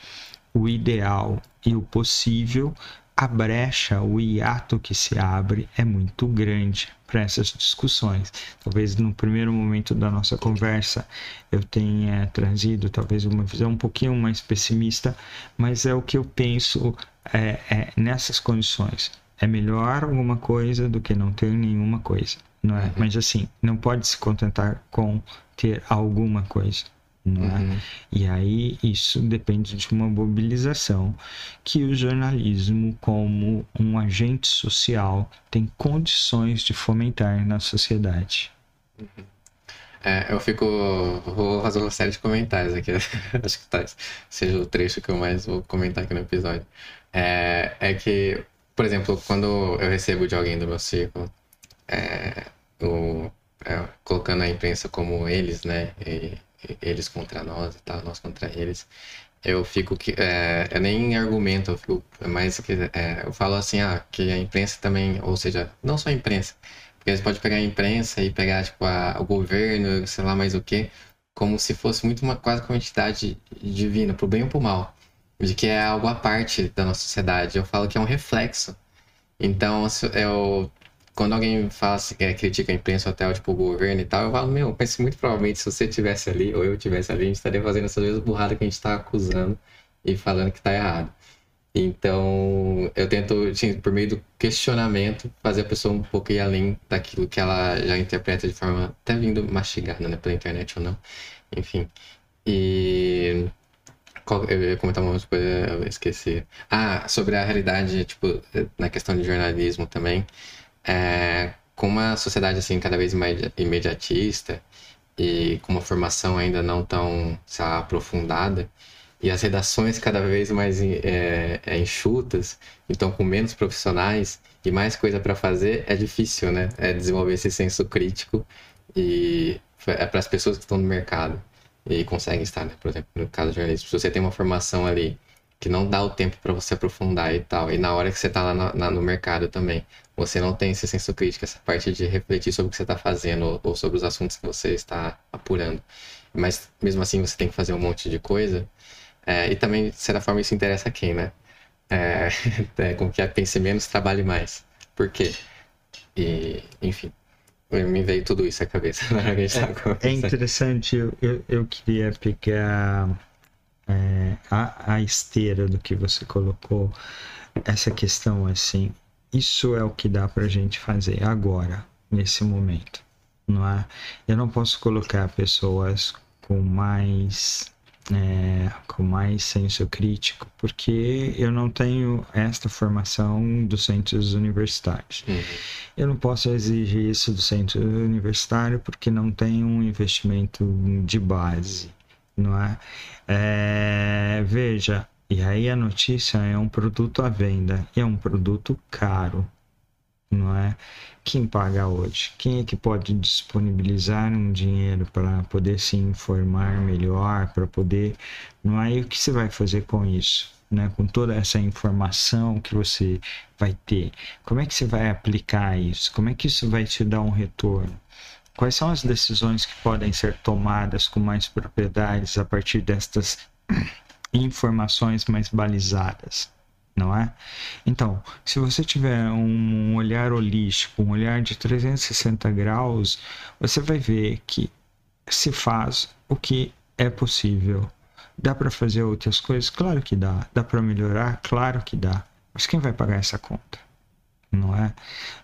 S2: o ideal e o possível, a brecha, o hiato que se abre é muito grande para essas discussões. Talvez no primeiro momento da nossa conversa eu tenha trazido talvez uma visão um pouquinho mais pessimista, mas é o que eu penso é, é, nessas condições. É melhor alguma coisa do que não ter nenhuma coisa, não é? Uhum. Mas assim, não pode se contentar com ter alguma coisa. É? Uhum. E aí isso depende de uma mobilização que o jornalismo, como um agente social, tem condições de fomentar na sociedade.
S1: Uhum. É, eu fico. Vou fazer uma série de comentários aqui. Acho que tá, seja o trecho que eu mais vou comentar aqui no episódio. É, é que, por exemplo, quando eu recebo de alguém do meu círculo, é, o, é, colocando a imprensa como eles, né? E, eles contra nós e tal, nós contra eles. Eu fico que é, eu nem argumento, eu fico mais que é, eu falo assim, ah, que a imprensa também, ou seja, não só a imprensa, porque você pode pegar a imprensa e pegar tipo a, o governo, sei lá mais o que, como se fosse muito uma quase uma entidade divina, pro bem ou pro mal, de que é algo à parte da nossa sociedade. Eu falo que é um reflexo. Então, eu quando alguém fala assim, é, critica a imprensa até tipo, o governo e tal, eu falo, meu, mas muito provavelmente se você tivesse ali, ou eu tivesse ali, a gente estaria fazendo essas mesmas burradas que a gente está acusando e falando que está errado. Então, eu tento, assim, por meio do questionamento, fazer a pessoa um pouco ir além daquilo que ela já interpreta de forma até vindo mastigada, né, pela internet ou não. Enfim. E. Eu ia comentar uma coisa, eu esqueci. Ah, sobre a realidade, tipo, na questão de jornalismo também. É, com uma sociedade, assim, cada vez mais imediatista e com uma formação ainda não tão, lá, aprofundada, e as redações cada vez mais é, é, enxutas, então com menos profissionais e mais coisa para fazer, é difícil, né? É desenvolver esse senso crítico e é para as pessoas que estão no mercado e conseguem estar, né? Por exemplo, no caso do jornalismo, se você tem uma formação ali que não dá o tempo para você aprofundar e tal, e na hora que você está lá no, na, no mercado também, você não tem esse senso crítico, essa parte de refletir sobre o que você está fazendo ou, sobre os assuntos que você está apurando. Mas mesmo assim você tem que fazer um monte de coisa é, e também, de certa forma, isso interessa a quem, né? É, é, como que é, pense menos, trabalhe mais. Por quê? E, enfim, me veio tudo isso à cabeça
S2: É, é interessante, eu, eu, eu queria pegar é, a, a esteira do que você colocou, essa questão assim, isso é o que dá pra gente fazer agora, nesse momento, não é? Eu não posso colocar pessoas com mais é, com mais senso crítico, porque eu não tenho esta formação dos centros universitários. Uhum. Eu não posso exigir isso do centro universitário porque não tem um investimento de base, não é? é? Veja, e aí a notícia é um produto à venda, e é um produto caro, não é? Quem paga hoje? Quem é que pode disponibilizar um dinheiro para poder se informar melhor, para poder, não é? E o que você vai fazer com isso? Né, com toda essa informação que você vai ter, como é que você vai aplicar isso? Como é que isso vai te dar um retorno? Quais são as decisões que podem ser tomadas com mais propriedades a partir destas informações mais balizadas? não é? Então, se você tiver um olhar holístico, um olhar de 360 graus, você vai ver que se faz o que é possível. Dá para fazer outras coisas? Claro que dá. Dá para melhorar? Claro que dá. Mas quem vai pagar essa conta? Não é?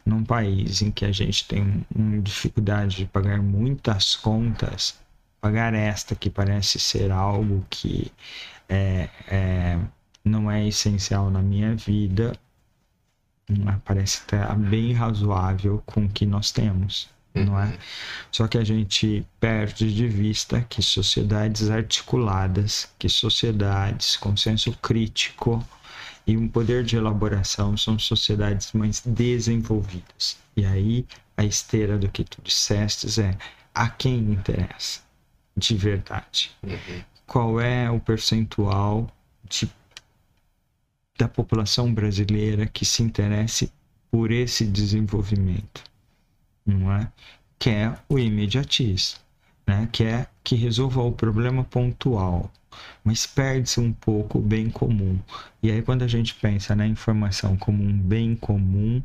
S2: Num país em que a gente tem dificuldade de pagar muitas contas, pagar esta que parece ser algo que é, é não é essencial na minha vida, parece estar bem razoável com o que nós temos, não é? Uhum. Só que a gente perde de vista que sociedades articuladas, que sociedades com senso crítico e um poder de elaboração são sociedades mais desenvolvidas. E aí a esteira do que tu disseste é a quem interessa de verdade. Uhum. Qual é o percentual de da população brasileira que se interesse por esse desenvolvimento, não é? Quer é o imediatismo, né? Quer é que resolva o problema pontual, mas perde-se um pouco o bem comum. E aí quando a gente pensa na informação como um bem comum,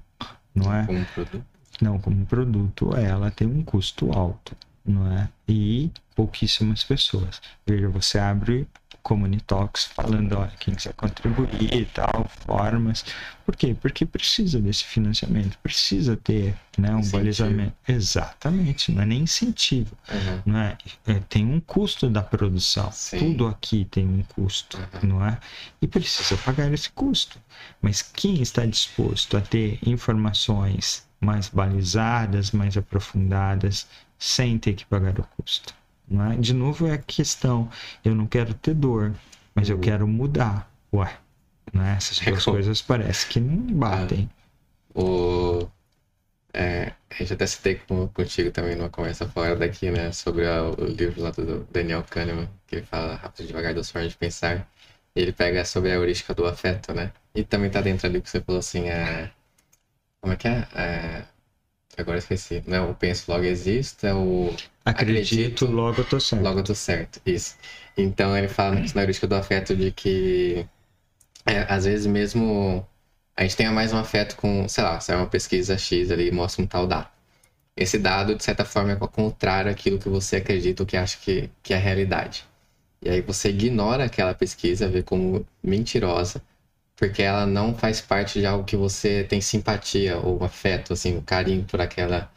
S2: não é?
S1: Como produto.
S2: Não, como produto, ela tem um custo alto, não é? E pouquíssimas pessoas. Veja, você abre Comunitalks falando, olha, quem quiser contribuir e tal, formas. Por quê? Porque precisa desse financiamento, precisa ter né, um incentivo. balizamento. Exatamente, não é nem incentivo. Uhum. Não é? é? tem um custo da produção. Sim. Tudo aqui tem um custo, uhum. não é? E precisa pagar esse custo. Mas quem está disposto a ter informações mais balizadas, mais aprofundadas, sem ter que pagar o custo? Né? De novo é a questão, eu não quero ter dor, mas eu uhum. quero mudar. Ué, né? essas é duas coisas parece que não batem.
S1: É, o... É, a gente até citei com, contigo também numa conversa fora daqui, né? Sobre a, o livro lá do Daniel Kahneman, que ele fala Rápido e Devagar das Formas de Pensar. Ele pega sobre a heurística do afeto, né? E também tá dentro ali que você falou assim, é... Como é que é? é... Agora esqueci. Não é o penso, logo existo, é o.
S2: Acredito, acredito logo eu tô certo.
S1: Logo eu tô certo, isso. Então ele fala na heurística do afeto de que é, às vezes mesmo a gente tenha mais um afeto com, sei lá, sai uma pesquisa X ali e mostra um tal dado. Esse dado, de certa forma, é contrário àquilo que você acredita ou que acha que, que é a realidade. E aí você ignora aquela pesquisa, vê como mentirosa, porque ela não faz parte de algo que você tem simpatia ou afeto, assim, um carinho por aquela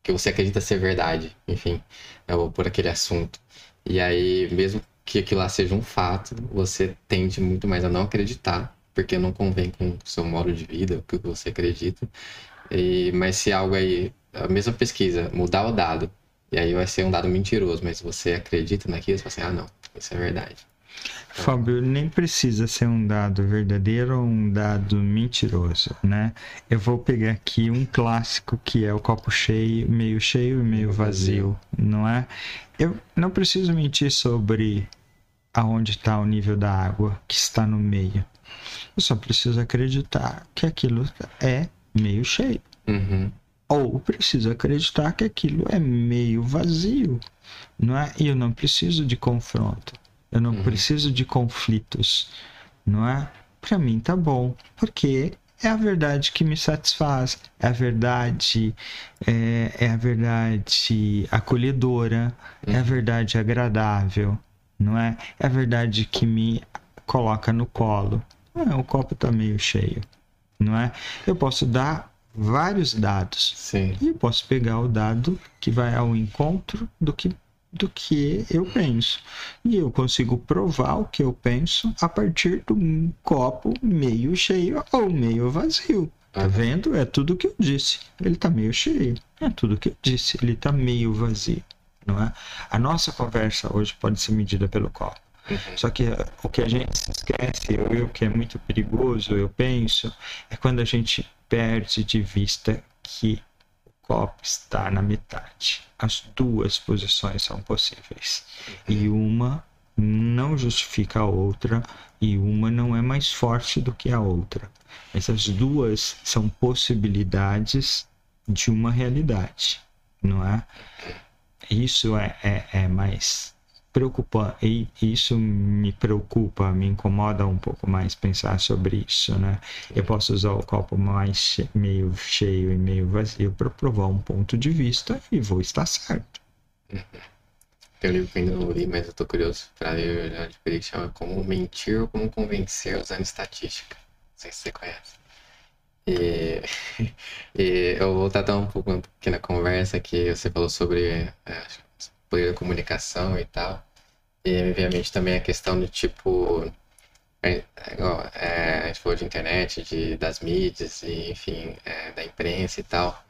S1: que você acredita ser verdade, enfim, ou por aquele assunto. E aí, mesmo que aquilo lá seja um fato, você tende muito mais a não acreditar, porque não convém com o seu modo de vida, o que você acredita. E, mas se algo aí, a mesma pesquisa, mudar o dado, e aí vai ser um dado mentiroso, mas você acredita naquilo, você fala assim, ah, não, isso é verdade.
S2: Fábio, nem precisa ser um dado verdadeiro ou um dado mentiroso, né? Eu vou pegar aqui um clássico que é o copo cheio, meio cheio e meio vazio, não é? Eu não preciso mentir sobre aonde está o nível da água que está no meio. Eu só preciso acreditar que aquilo é meio cheio.
S1: Uhum.
S2: Ou preciso acreditar que aquilo é meio vazio, não é? E eu não preciso de confronto. Eu não uhum. preciso de conflitos, não é? Para mim tá bom, porque é a verdade que me satisfaz, é a verdade, é, é a verdade acolhedora, uhum. é a uhum. verdade agradável, não é? É a verdade que me coloca no colo. É, o copo tá meio cheio, não é? Eu posso dar vários dados
S1: Sim.
S2: e eu posso pegar o dado que vai ao encontro do que do que eu penso. E eu consigo provar o que eu penso a partir de um copo meio cheio ou meio vazio. Tá vendo? É tudo o que eu disse. Ele tá meio cheio. É tudo o que eu disse. Ele tá meio vazio. Não é? A nossa conversa hoje pode ser medida pelo copo. Uhum. Só que o que a gente se esquece, o que é muito perigoso, eu penso, é quando a gente perde de vista que copo está na metade. As duas posições são possíveis. E uma não justifica a outra e uma não é mais forte do que a outra. Essas duas são possibilidades de uma realidade, não é? Isso é, é, é mais preocupa e isso me preocupa, me incomoda um pouco mais pensar sobre isso, né? Eu posso usar o copo mais meio cheio e meio vazio para provar um ponto de vista e vou estar certo.
S1: Tem um livro que ainda não li, mas eu tô curioso para ler ele chama Como Mentir ou Como Convencer usando Estatística. Não sei se você conhece. E, e eu vou voltar um pouco aqui na conversa que você falou sobre é, poder da comunicação e tal. E me veio à mente também a questão do tipo. É, é, a gente falou de internet, de, das mídias, e, enfim, é, da imprensa e tal.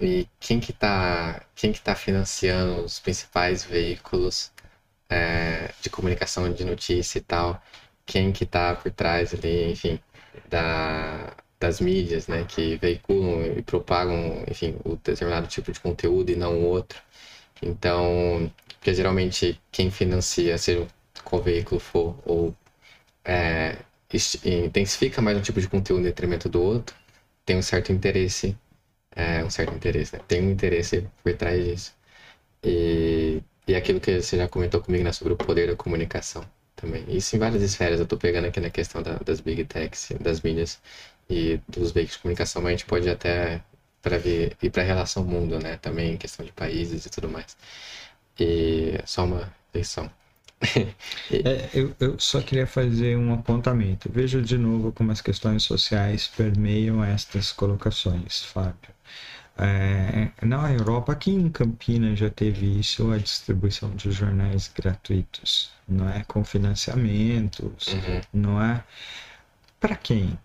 S1: E quem que está quem que tá financiando os principais veículos é, de comunicação de notícia e tal? Quem que está por trás ali, enfim, da, das mídias, né, que veiculam e propagam, enfim, o determinado tipo de conteúdo e não outro. Então, porque geralmente quem financia, seja qual veículo for, ou é, intensifica mais um tipo de conteúdo em detrimento do outro, tem um certo interesse, é, um certo interesse, né? Tem um interesse por trás disso. E, e aquilo que você já comentou comigo, né, sobre o poder da comunicação também. Isso em várias esferas, eu tô pegando aqui na questão da, das big techs, das mídias e dos veículos de comunicação, mas a gente pode até para ver ir para relação mundo, né? Também questão de países e tudo mais. E só uma lição.
S2: é, eu, eu só queria fazer um apontamento. Veja de novo como as questões sociais permeiam estas colocações, Fábio. É, na Europa, aqui em Campinas já teve isso, a distribuição de jornais gratuitos, não é? Com financiamentos, uhum. não é? Para quem?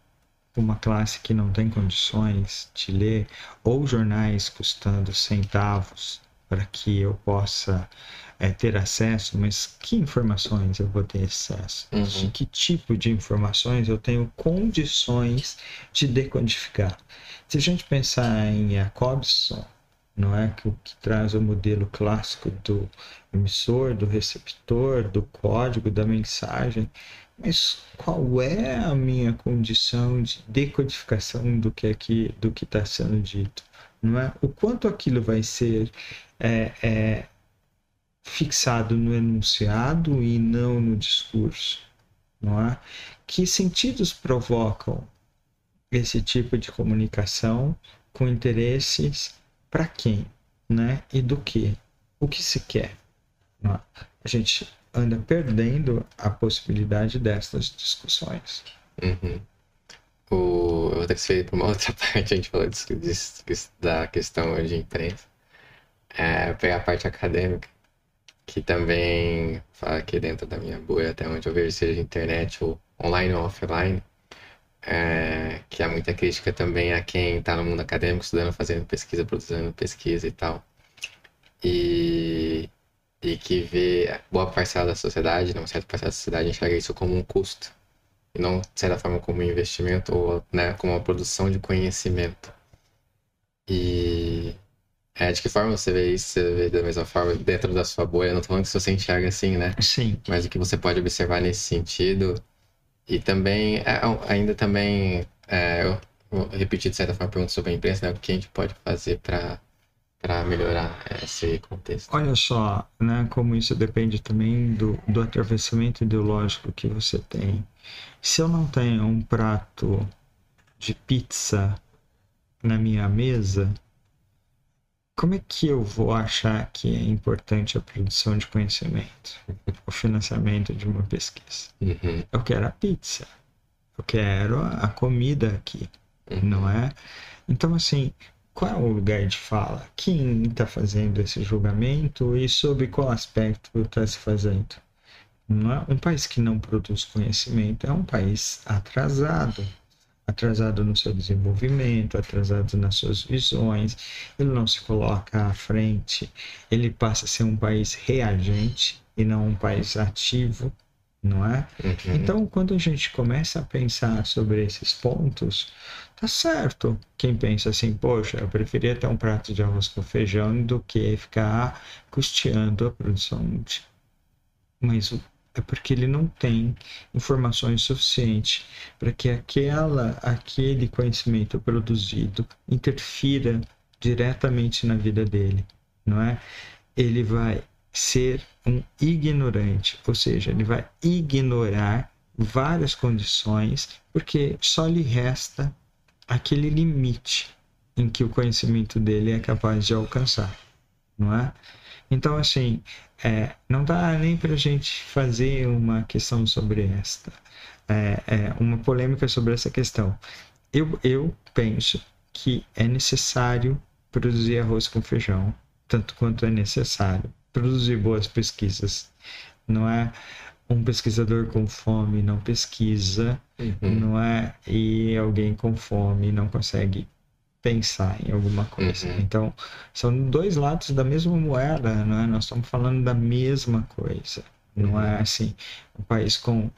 S2: Uma classe que não tem condições de ler, ou jornais custando centavos para que eu possa é, ter acesso, mas que informações eu vou ter acesso? Uhum. De que tipo de informações eu tenho condições de decodificar? Se a gente pensar em Jacobson, não é que o que traz o modelo clássico do emissor, do receptor, do código, da mensagem, mas qual é a minha condição de decodificação do que aqui do que está sendo dito? Não é? O quanto aquilo vai ser é, é, fixado no enunciado e não no discurso não é? Que sentidos provocam esse tipo de comunicação com interesses para quem né? E do que? O que se quer é? a gente anda perdendo a possibilidade dessas discussões.
S1: Uhum. o, eu vou transferir para uma outra parte, a gente falou disso, disso, da questão de imprensa. É, pegar a parte acadêmica, que também fala aqui dentro da minha bolha, até onde eu vejo, seja internet ou online ou offline, é, que há muita crítica também a quem está no mundo acadêmico, estudando, fazendo pesquisa, produzindo pesquisa e tal. E, e que vê boa parcela da sociedade, não certa parcela da sociedade, enxerga isso como um custo e não, de certa forma, como um investimento ou né, como uma produção de conhecimento. E é, de que forma você vê isso? Você vê da mesma forma dentro da sua bolha? Não tô falando que você enxerga assim, né?
S2: Sim.
S1: Mas o que você pode observar nesse sentido. E também, é, ainda também, é, eu vou repetir de certa forma a pergunta sobre a imprensa, né? O que a gente pode fazer para para melhorar esse contexto.
S2: Olha só, né, como isso depende também do, do atravessamento ideológico que você tem. Se eu não tenho um prato de pizza na minha mesa, como é que eu vou achar que é importante a produção de conhecimento, o financiamento de uma pesquisa?
S1: Uhum.
S2: Eu quero a pizza, eu quero a comida aqui, uhum. não é? Então, assim, qual é o lugar de fala? Quem está fazendo esse julgamento e sobre qual aspecto está se fazendo? É? Um país que não produz conhecimento é um país atrasado, atrasado no seu desenvolvimento, atrasado nas suas visões, ele não se coloca à frente, ele passa a ser um país reagente e não um país ativo, não é?
S1: Uhum.
S2: Então, quando a gente começa a pensar sobre esses pontos, tá certo. Quem pensa assim, poxa, eu preferia ter um prato de arroz com feijão do que ficar custeando a produção de... Mas é porque ele não tem informações suficientes para que aquela, aquele conhecimento produzido interfira diretamente na vida dele, não é? Ele vai ser um ignorante, ou seja, ele vai ignorar várias condições porque só lhe resta aquele limite em que o conhecimento dele é capaz de alcançar, não é? Então, assim, é, não dá nem para a gente fazer uma questão sobre esta, é, é, uma polêmica sobre essa questão. Eu, eu penso que é necessário produzir arroz com feijão, tanto quanto é necessário produzir boas pesquisas. Não é um pesquisador com fome não pesquisa,
S1: uhum.
S2: não é? E alguém com fome não consegue pensar em alguma coisa.
S1: Uhum.
S2: Então, são dois lados da mesma moeda, não é? Nós estamos falando da mesma coisa. Não é
S1: Uhum.
S2: assim, um país com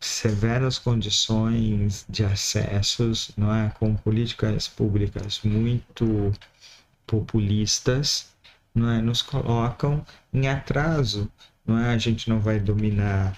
S2: severas condições de acessos, não é? Com políticas públicas muito populistas, não é? Nos colocam em atraso, não é? A gente não vai dominar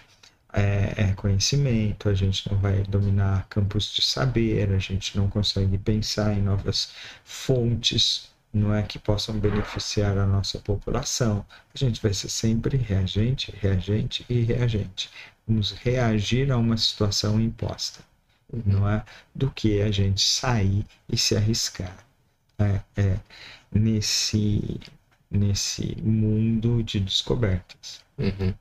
S2: é, é, conhecimento, a gente não vai dominar campos de saber, a gente não consegue pensar em novas fontes, não é que possam beneficiar a nossa população. A gente vai ser sempre reagente, reagente e reagente. Vamos reagir a uma situação imposta, não é? Do que a gente sair e se arriscar. É, é nesse nesse mundo de descobertas.
S1: Uhum.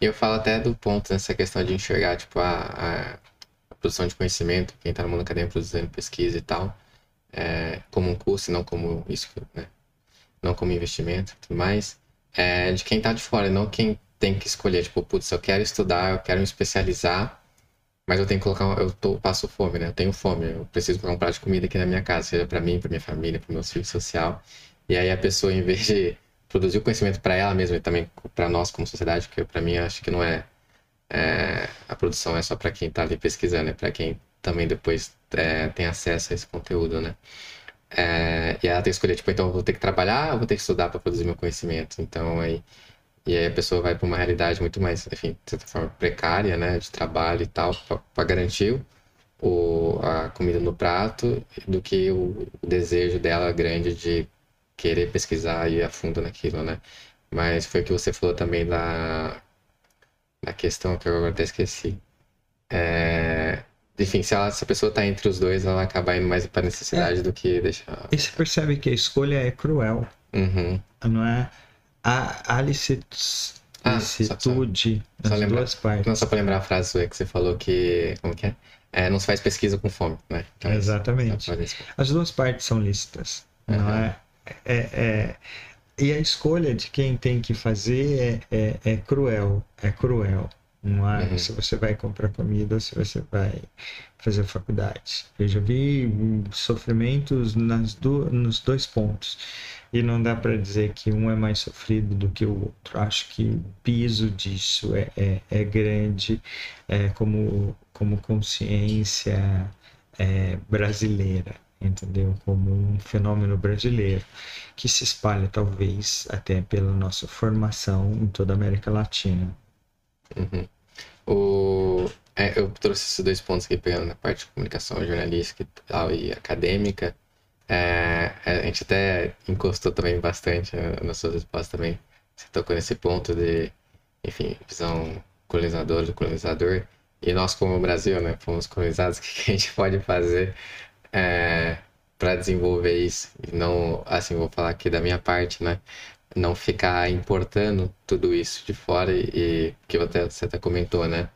S1: E eu falo até do ponto nessa questão de enxergar, tipo, a, a, produção de conhecimento, quem está no mundo acadêmico produzindo pesquisa e tal, é, como um curso, não como isso, né? Não como investimento e tudo mais, é de quem está de fora, não quem tem que escolher, tipo, putz, eu quero estudar, eu quero me especializar, mas eu tenho que colocar, eu tô, passo fome, né? Eu tenho fome, eu preciso colocar um prato de comida aqui na minha casa, seja para mim, para minha família, para meu filho social. E aí a pessoa, em vez de produzir o conhecimento para ela mesma e também para nós como sociedade, porque para mim acho que não é, é, a produção é só para quem está ali pesquisando, é para quem também depois é, tem acesso a esse conteúdo, né? É, e ela tem que escolher, tipo, então vou ter que trabalhar ou vou ter que estudar para produzir meu conhecimento? Então aí e aí a pessoa vai para uma realidade muito mais, enfim, de certa forma precária, né, de trabalho e tal, para garantir o, a comida no prato, do que o desejo dela grande de querer pesquisar e ir a fundo naquilo, né? Mas foi o que você falou também da, da questão que eu agora até esqueci. É, enfim, se, ela, se a pessoa está entre os dois, ela acaba indo mais para necessidade
S2: É.
S1: do que deixar.
S2: E você percebe que a escolha é cruel,
S1: Uhum.
S2: não é? A, a
S1: Ah,
S2: licitude
S1: só
S2: das
S1: lembrar.
S2: duas partes.
S1: Não, só para lembrar a frase sua que você falou que. Como que é? é, não se faz pesquisa com fome, né?
S2: Então, Exatamente. As duas partes são lícitas, uhum. não é? É, é? E a escolha de quem tem que fazer é, é, é cruel, é cruel. Não é uhum. se você vai comprar comida ou se você vai fazer faculdade. Eu já vi sofrimentos nas do, nos dois pontos. E não dá para dizer que um é mais sofrido do que o outro. Acho que o piso disso é, é, é grande é, como, como consciência é, brasileira, entendeu? Como um fenômeno brasileiro que se espalha talvez até pela nossa formação em toda a América Latina.
S1: Uhum. O... É, eu trouxe esses dois pontos aqui, pegando na parte de comunicação jornalística e acadêmica. É, a gente até encostou também bastante nas suas respostas também. Você tocou nesse ponto de, enfim, visão colonizadora do colonizador. E nós, como Brasil, né, fomos colonizados, o que a gente pode fazer é, para desenvolver isso? E não, assim, vou falar aqui da minha parte, né? não ficar importando tudo isso de fora e, e que você até comentou, né?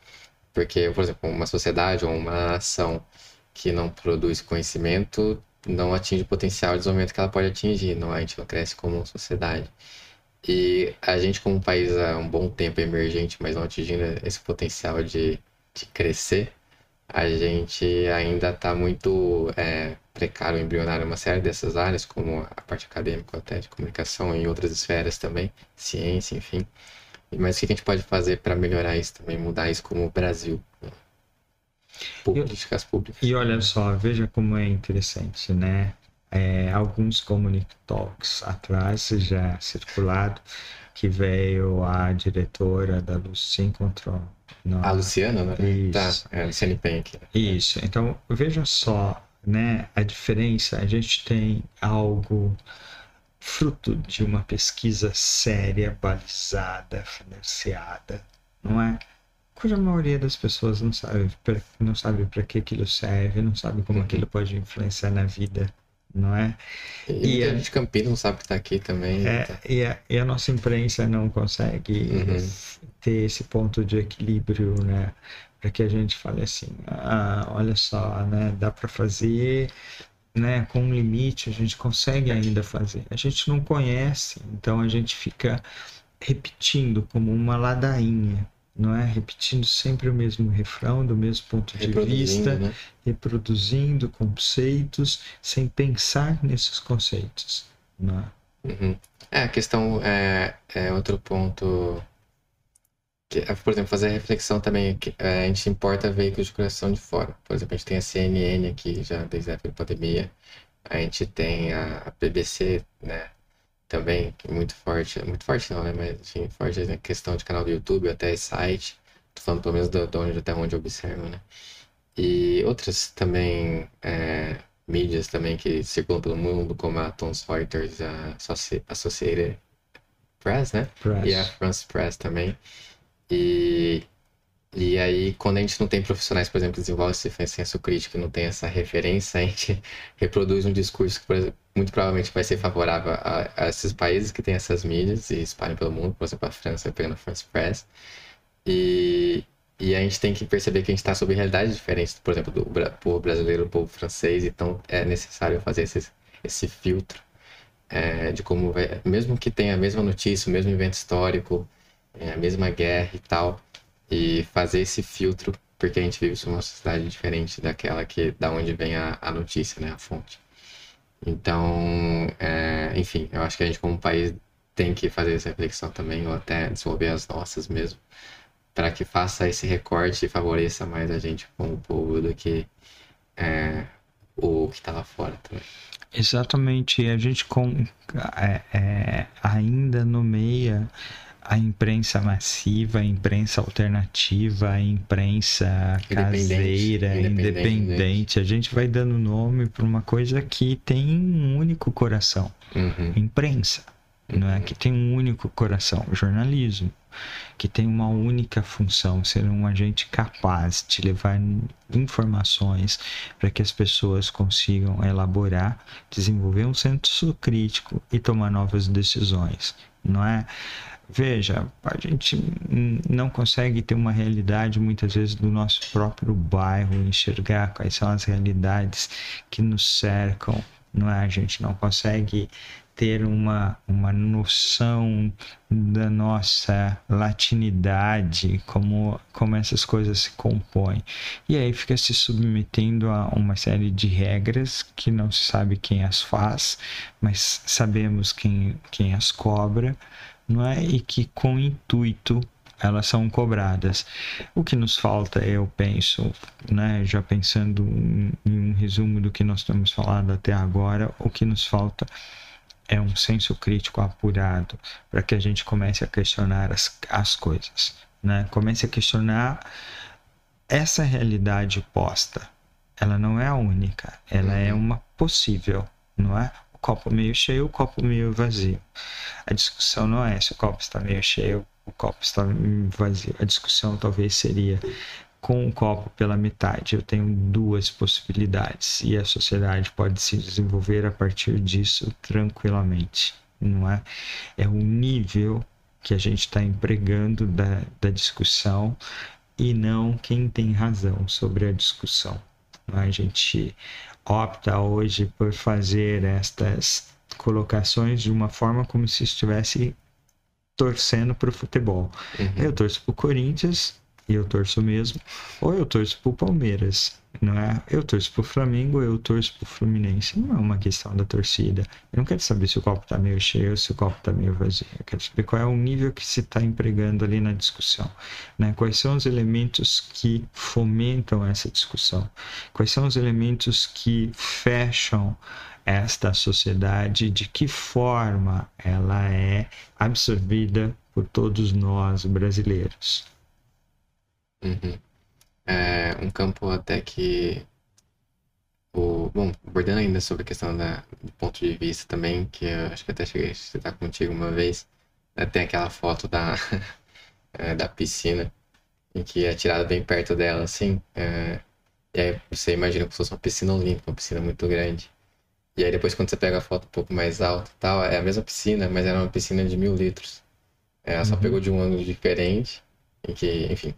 S1: Porque, por exemplo, uma sociedade ou uma nação que não produz conhecimento não atinge o potencial de desenvolvimento que ela pode atingir, não, a gente não cresce como sociedade. E a gente, como país há um bom tempo emergente, mas não atingindo esse potencial de, de crescer, a gente ainda está muito é, precário, embrionário em uma série dessas áreas, como a parte acadêmica, até de comunicação, e outras esferas também, ciência, enfim. Mas o que a gente pode fazer para melhorar isso também, mudar isso como o Brasil? Né? Políticas públicas.
S2: E olha só, veja como é interessante, né? É, alguns Communic Talks atrás já circulado que veio a diretora da Lucy
S1: a Luciana, né?
S2: Isso.
S1: Tá, é a Luciane Pen aqui. Né?
S2: Isso. Então, veja só, né? A diferença, a gente tem algo fruto de uma pesquisa séria, balizada, financiada, não é? Cuja maioria das pessoas não sabe, não sabe para que aquilo serve, não sabe como uhum. aquilo pode influenciar na vida não é?
S1: E, e a gente de Campinas não sabe que está aqui também.
S2: É, tá. e, a, e, a, nossa imprensa não consegue uhum. Ter esse ponto de equilíbrio, né? Para que a gente fale assim, ah, olha só, né? Dá para fazer, né? Com um limite a gente consegue ainda fazer. A gente não conhece, então a gente fica repetindo como uma ladainha não é? Repetindo sempre o mesmo refrão, do mesmo ponto de vista, né? reproduzindo conceitos, sem pensar nesses conceitos. Não é?
S1: Uhum. é, a questão é, é outro ponto. Que, é, por exemplo, fazer a reflexão também. Que, é, a gente importa veículos de coração de fora. Por exemplo, a gente tem a CNN aqui já desde a época da pandemia. A gente tem a, a BBC, né? também, muito forte, muito forte não, né? Mas enfim, forte na questão de canal do YouTube, até site. Tô falando pelo menos de onde, até onde eu observo, né? E outras também é, mídias também que circulam pelo mundo, como a Thomson Reuters, a Associated Press, né?
S2: Press.
S1: E a France Press também. E e aí, quando a gente não tem profissionais, por exemplo, que desenvolvem esse senso crítico, não tem essa referência, a gente reproduz um discurso que, exemplo, muito provavelmente vai ser favorável a, a, esses países que têm essas mídias e espalham pelo mundo, por exemplo, a França pegando a France Press. E, e a gente tem que perceber que a gente está sob realidades diferentes, por exemplo, do povo brasileiro, do povo francês, então é necessário fazer esse, esse filtro é, de como, mesmo que tenha a mesma notícia, o mesmo evento histórico, é, a mesma guerra e tal, e fazer esse filtro, porque a gente vive uma sociedade diferente daquela que da onde vem a, a notícia, né, a fonte. Então, é, enfim, eu acho que a gente como país tem que fazer essa reflexão também, ou até desenvolver as nossas mesmo, para que faça esse recorte e favoreça mais a gente como povo do que é, o que está lá fora também.
S2: Exatamente, a gente com, é, é, ainda nomeia a imprensa massiva, a imprensa alternativa, a imprensa caseira, independente. independente. A gente vai dando nome para uma coisa que tem um único coração:
S1: uhum.
S2: imprensa. não é? Que tem um único coração, jornalismo, que tem uma única função, ser um agente capaz de levar informações para que as pessoas consigam elaborar, desenvolver um senso crítico e tomar novas decisões, não é? Veja, a gente não consegue ter uma realidade muitas vezes do nosso próprio bairro, enxergar quais são as realidades que nos cercam, não é? A gente não consegue ter uma, uma noção da nossa latinidade, como, como essas coisas se compõem. E aí fica se submetendo a uma série de regras que não se sabe quem as faz, mas sabemos quem, quem as cobra, não é? E que com intuito elas são cobradas. O que nos falta, eu penso, né, já pensando em um resumo do que nós temos falado até agora, o que nos falta é um senso crítico apurado para que a gente comece a questionar as, as coisas, né? Comece a questionar essa realidade posta. Ela não é a única, ela é uhum. uma possível, não é? O copo meio cheio, o copo meio vazio. A discussão não é se o copo está meio cheio, o copo está vazio. A discussão talvez seria com um copo pela metade. Eu tenho duas possibilidades e a sociedade pode se desenvolver a partir disso tranquilamente, não é? É o nível que a gente está empregando da, da discussão e não quem tem razão sobre a discussão. É? A gente opta hoje por fazer estas colocações de uma forma como se estivesse torcendo para o futebol. Uhum. Eu torço para o Corinthians e eu torço mesmo, ou eu torço pro Palmeiras, não é? Eu torço pro Flamengo, eu torço pro Fluminense. Não é uma questão da torcida. Eu não quero saber se o copo tá meio cheio ou se o copo tá meio vazio. Eu quero saber qual é o nível que se está empregando ali na discussão, né? Quais são os elementos que fomentam essa discussão? Quais são os elementos que fecham esta sociedade? De que forma ela é absorvida por todos nós brasileiros?
S1: Uhum. É um campo até que. O, bom, abordando ainda sobre a questão da, do ponto de vista também, que eu acho que até cheguei a citar contigo uma vez, né, tem aquela foto da, é, da piscina, em que é tirada bem perto dela, assim, é, e aí você imagina como se fosse uma piscina olímpica, uma piscina muito grande. E aí depois quando você pega a foto um pouco mais alta tal, é a mesma piscina, mas era uma piscina de mil litros. Ela só uhum. pegou de um ângulo diferente, em que, enfim,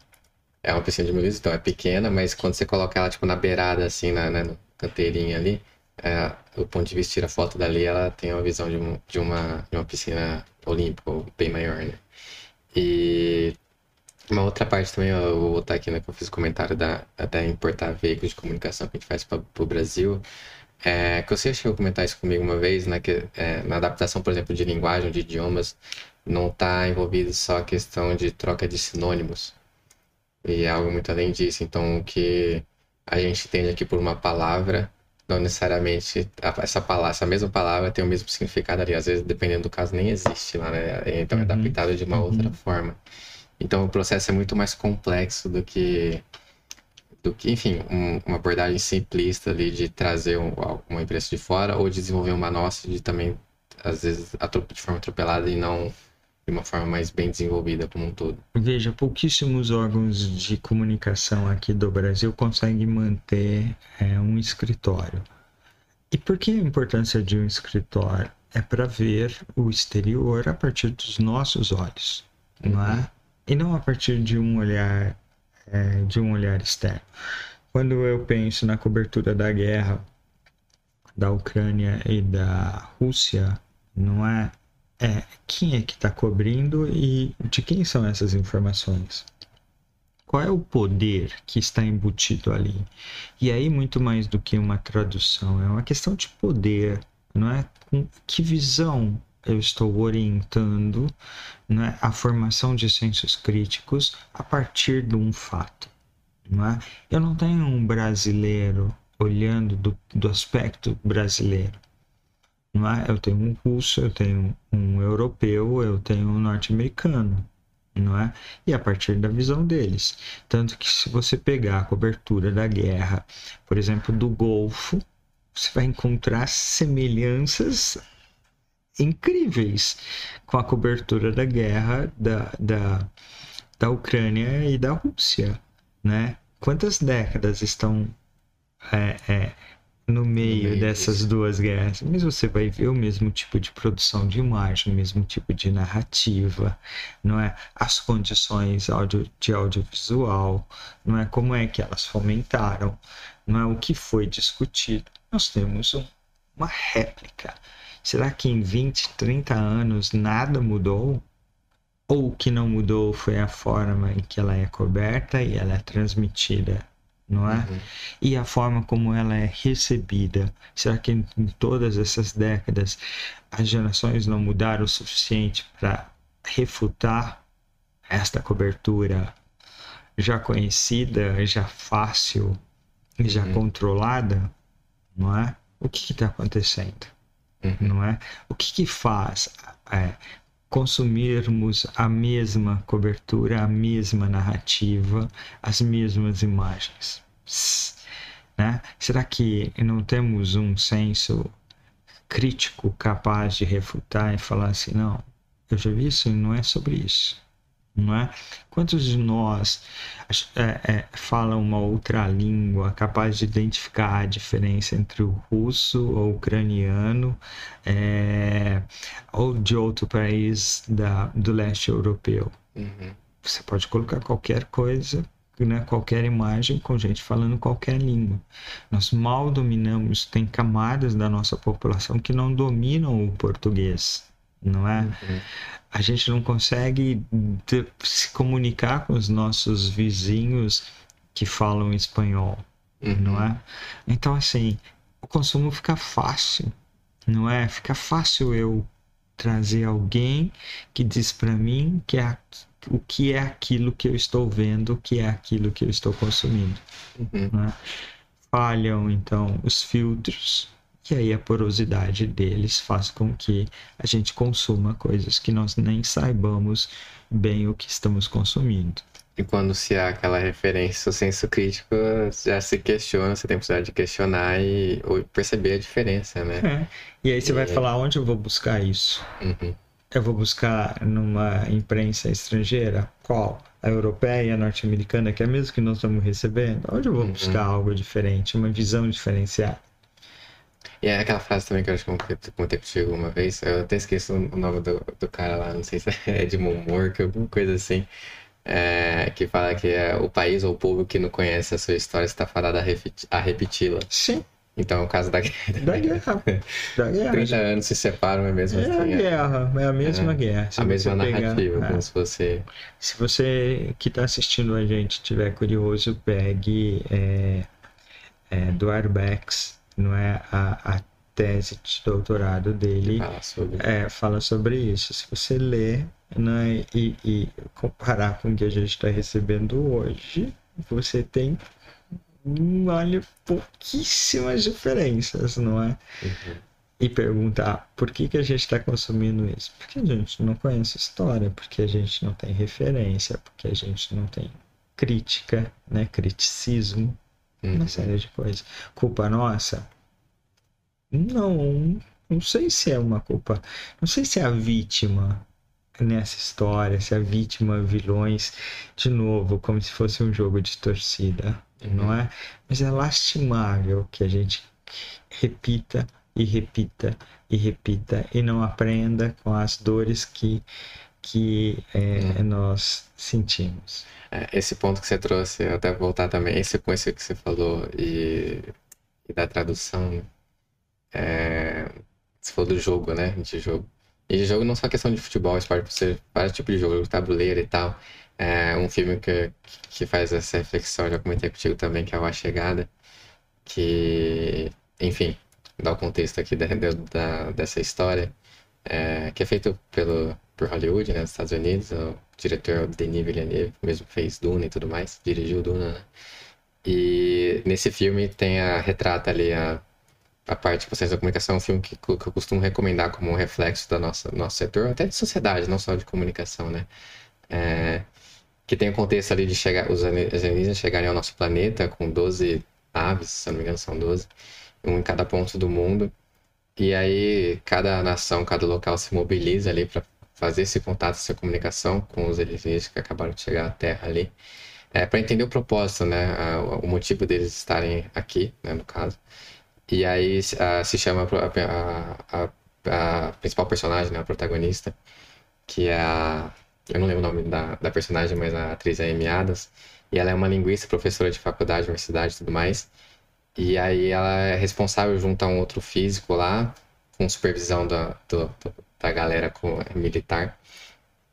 S1: é uma piscina de mil litros, então é pequena, mas quando você coloca ela tipo na beirada, assim, na, né, no canteirinho ali, é, o ponto de vista tira foto dali, ela tem uma visão de, um, de, uma, de uma piscina olímpica bem maior, né? E uma outra parte também, eu vou botar aqui, né, que eu fiz o comentário da até importar veículos de comunicação que a gente faz para o Brasil. É, que você chegou a comentar isso comigo uma vez, né, que é, na adaptação, por exemplo, de linguagem, de idiomas, não está envolvido só a questão de troca de sinônimos, e é algo muito além disso. Então, o que a gente entende aqui por uma palavra, não necessariamente essa palavra, essa mesma palavra tem o mesmo significado ali. Às vezes, dependendo do caso, nem existe lá, né? Então, é uhum. é adaptado de uma uhum. outra forma. Então, o processo é muito mais complexo do que do que, enfim, um, uma abordagem simplista ali de trazer um, uma empresa de fora ou de desenvolver uma nossa de também, às vezes, de forma atropelada e não de uma forma mais bem desenvolvida como um todo.
S2: Veja, pouquíssimos órgãos de comunicação aqui do Brasil conseguem manter é, um escritório. E por que a importância de um escritório? É para ver o exterior a partir dos nossos olhos, uhum. não é? Uhum. E não a partir de um olhar é, de um olhar externo. Quando eu penso na cobertura da guerra da Ucrânia e da Rússia, não é é quem é que está cobrindo e de quem são essas informações. Qual é o poder que está embutido ali? E aí, muito mais do que uma tradução, é uma questão de poder, não é? Com que visão eu estou orientando não é? a formação de sensos críticos a partir de um fato? Não é? Eu não tenho um brasileiro olhando do, do aspecto brasileiro. Eu tenho um russo, eu tenho um europeu, eu tenho um norte-americano, não é? E a partir da visão deles. Tanto que se você pegar a cobertura da guerra, por exemplo, do Golfo, você vai encontrar semelhanças incríveis com a cobertura da guerra da, da, da Ucrânia e da Rússia, né? Quantas décadas estão é, é, no meio, meio dessas disso. duas guerras? Mas você vai ver o mesmo tipo de produção de imagem, o mesmo tipo de narrativa, não é? As condições audio, de audiovisual, não é? Como é que elas fomentaram, não é? O que foi discutido. Nós temos um, uma réplica Será que em 20, 30 anos nada mudou? Ou o que não mudou foi a forma em que ela é coberta e ela é transmitida, não é? Uhum. E a forma como ela é recebida. Será que em, em todas essas décadas as gerações não mudaram o suficiente para refutar esta cobertura já conhecida, já fácil, já uhum. controlada, não é? O que está acontecendo? uhum. não é? O que, que faz é, consumirmos a mesma cobertura, a mesma narrativa, as mesmas imagens? Né? Será que não temos um senso crítico capaz de refutar e falar assim, não, eu já vi isso e não é sobre isso não é? Quantos de nós é, é, falam uma outra língua, capaz de identificar a diferença entre o russo ou o ucraniano é, ou de outro país da, do leste europeu? Uhum. Você pode colocar qualquer coisa, né, qualquer imagem com gente falando qualquer língua. Nós mal dominamos, tem camadas da nossa população que não dominam o português, não é? Uhum a gente não consegue se comunicar com os nossos vizinhos que falam espanhol, uhum. não é? Então, assim, o consumo fica fácil, não é? Fica fácil eu trazer alguém que diz para mim que é o que é aquilo que eu estou vendo, o que é aquilo que eu estou consumindo. Uhum. É? Falham, então, os filtros, e aí a porosidade deles faz com que a gente consuma coisas que nós nem saibamos bem o que estamos consumindo.
S1: E quando se há aquela referência, o senso crítico já se questiona, você tem possibilidade de questionar e perceber a diferença, né?
S2: É. E aí você e... vai falar onde eu vou buscar isso? Uhum. Eu vou buscar numa imprensa estrangeira? Qual? A europeia, a norte-americana, que é mesmo que nós estamos recebendo? Onde eu vou uhum. buscar algo diferente, uma visão diferenciada?
S1: E é aquela frase também que eu acho que eu comentei contigo uma vez, eu até esqueço o nome do, do cara lá, não sei se é de Moore, alguma coisa assim, é, que fala que é o país ou o povo que não conhece a sua história está fadado a repeti-la.
S2: Sim.
S1: Então, é o caso da
S2: guerra. Da guerra. Da
S1: guerra. 30 anos se separam, é mesmo
S2: assim. É a guerra, é a mesma é, guerra.
S1: Se a mesma narrativa, pegar, como é. se fosse...
S2: Se você que está assistindo a gente tiver curioso, pegue é, é, do Arbex não é a, a tese de doutorado dele
S1: fala sobre,
S2: é, fala sobre isso. Se você ler né, e, e comparar com o que a gente está recebendo hoje, você tem olha pouquíssimas diferenças, não é? Uhum. E perguntar por que, que a gente está consumindo isso? Porque a gente não conhece história, porque a gente não tem referência, porque a gente não tem crítica, né? criticismo. Uma série de coisas. Culpa nossa? Não, não sei se é uma culpa. Não sei se é a vítima nessa história, se a vítima vilões, de novo, como se fosse um jogo de torcida, uhum. não é? Mas é lastimável que a gente repita e repita e repita e não aprenda com as dores que, que é, uhum. nós sentimos.
S1: É, esse ponto que você trouxe, até voltar também, esse ponto que você falou e, e da tradução é... Você falou do jogo, né? De jogo. E de jogo não só questão de futebol, esporte, você vários tipos de jogo, tabuleiro e tal. É um filme que, que faz essa reflexão, já comentei contigo também, que é o A Chegada. Que, enfim, dá o contexto aqui da, da dessa história. É, que é feito pelo, por Hollywood, né, nos Estados Unidos. O diretor Denis Villeneuve mesmo fez Duna e tudo mais, dirigiu Duna, né? E nesse filme tem a retrata ali a a parte de processos da comunicação um filme que, que eu costumo recomendar como um reflexo do nosso, nosso setor, até de sociedade, não só de comunicação, né? É, que tem o contexto ali de chegar, os alienígenas chegarem ao nosso planeta com 12 aves, se não me engano são 12, um em cada ponto do mundo, E aí cada nação, cada local se mobiliza ali para fazer esse contato, essa comunicação com os alienígenas que acabaram de chegar à Terra ali, é, para entender o propósito, né, o motivo deles estarem aqui, né, no caso. E aí se chama a, a, a, principal personagem, né, a protagonista, que é a. Eu não lembro o nome da, da personagem, mas a atriz é Amy Adams. E ela é uma linguista, professora de faculdade, universidade e tudo mais. E aí ela é responsável junto a um outro físico lá, com supervisão da, do, da galera com, militar,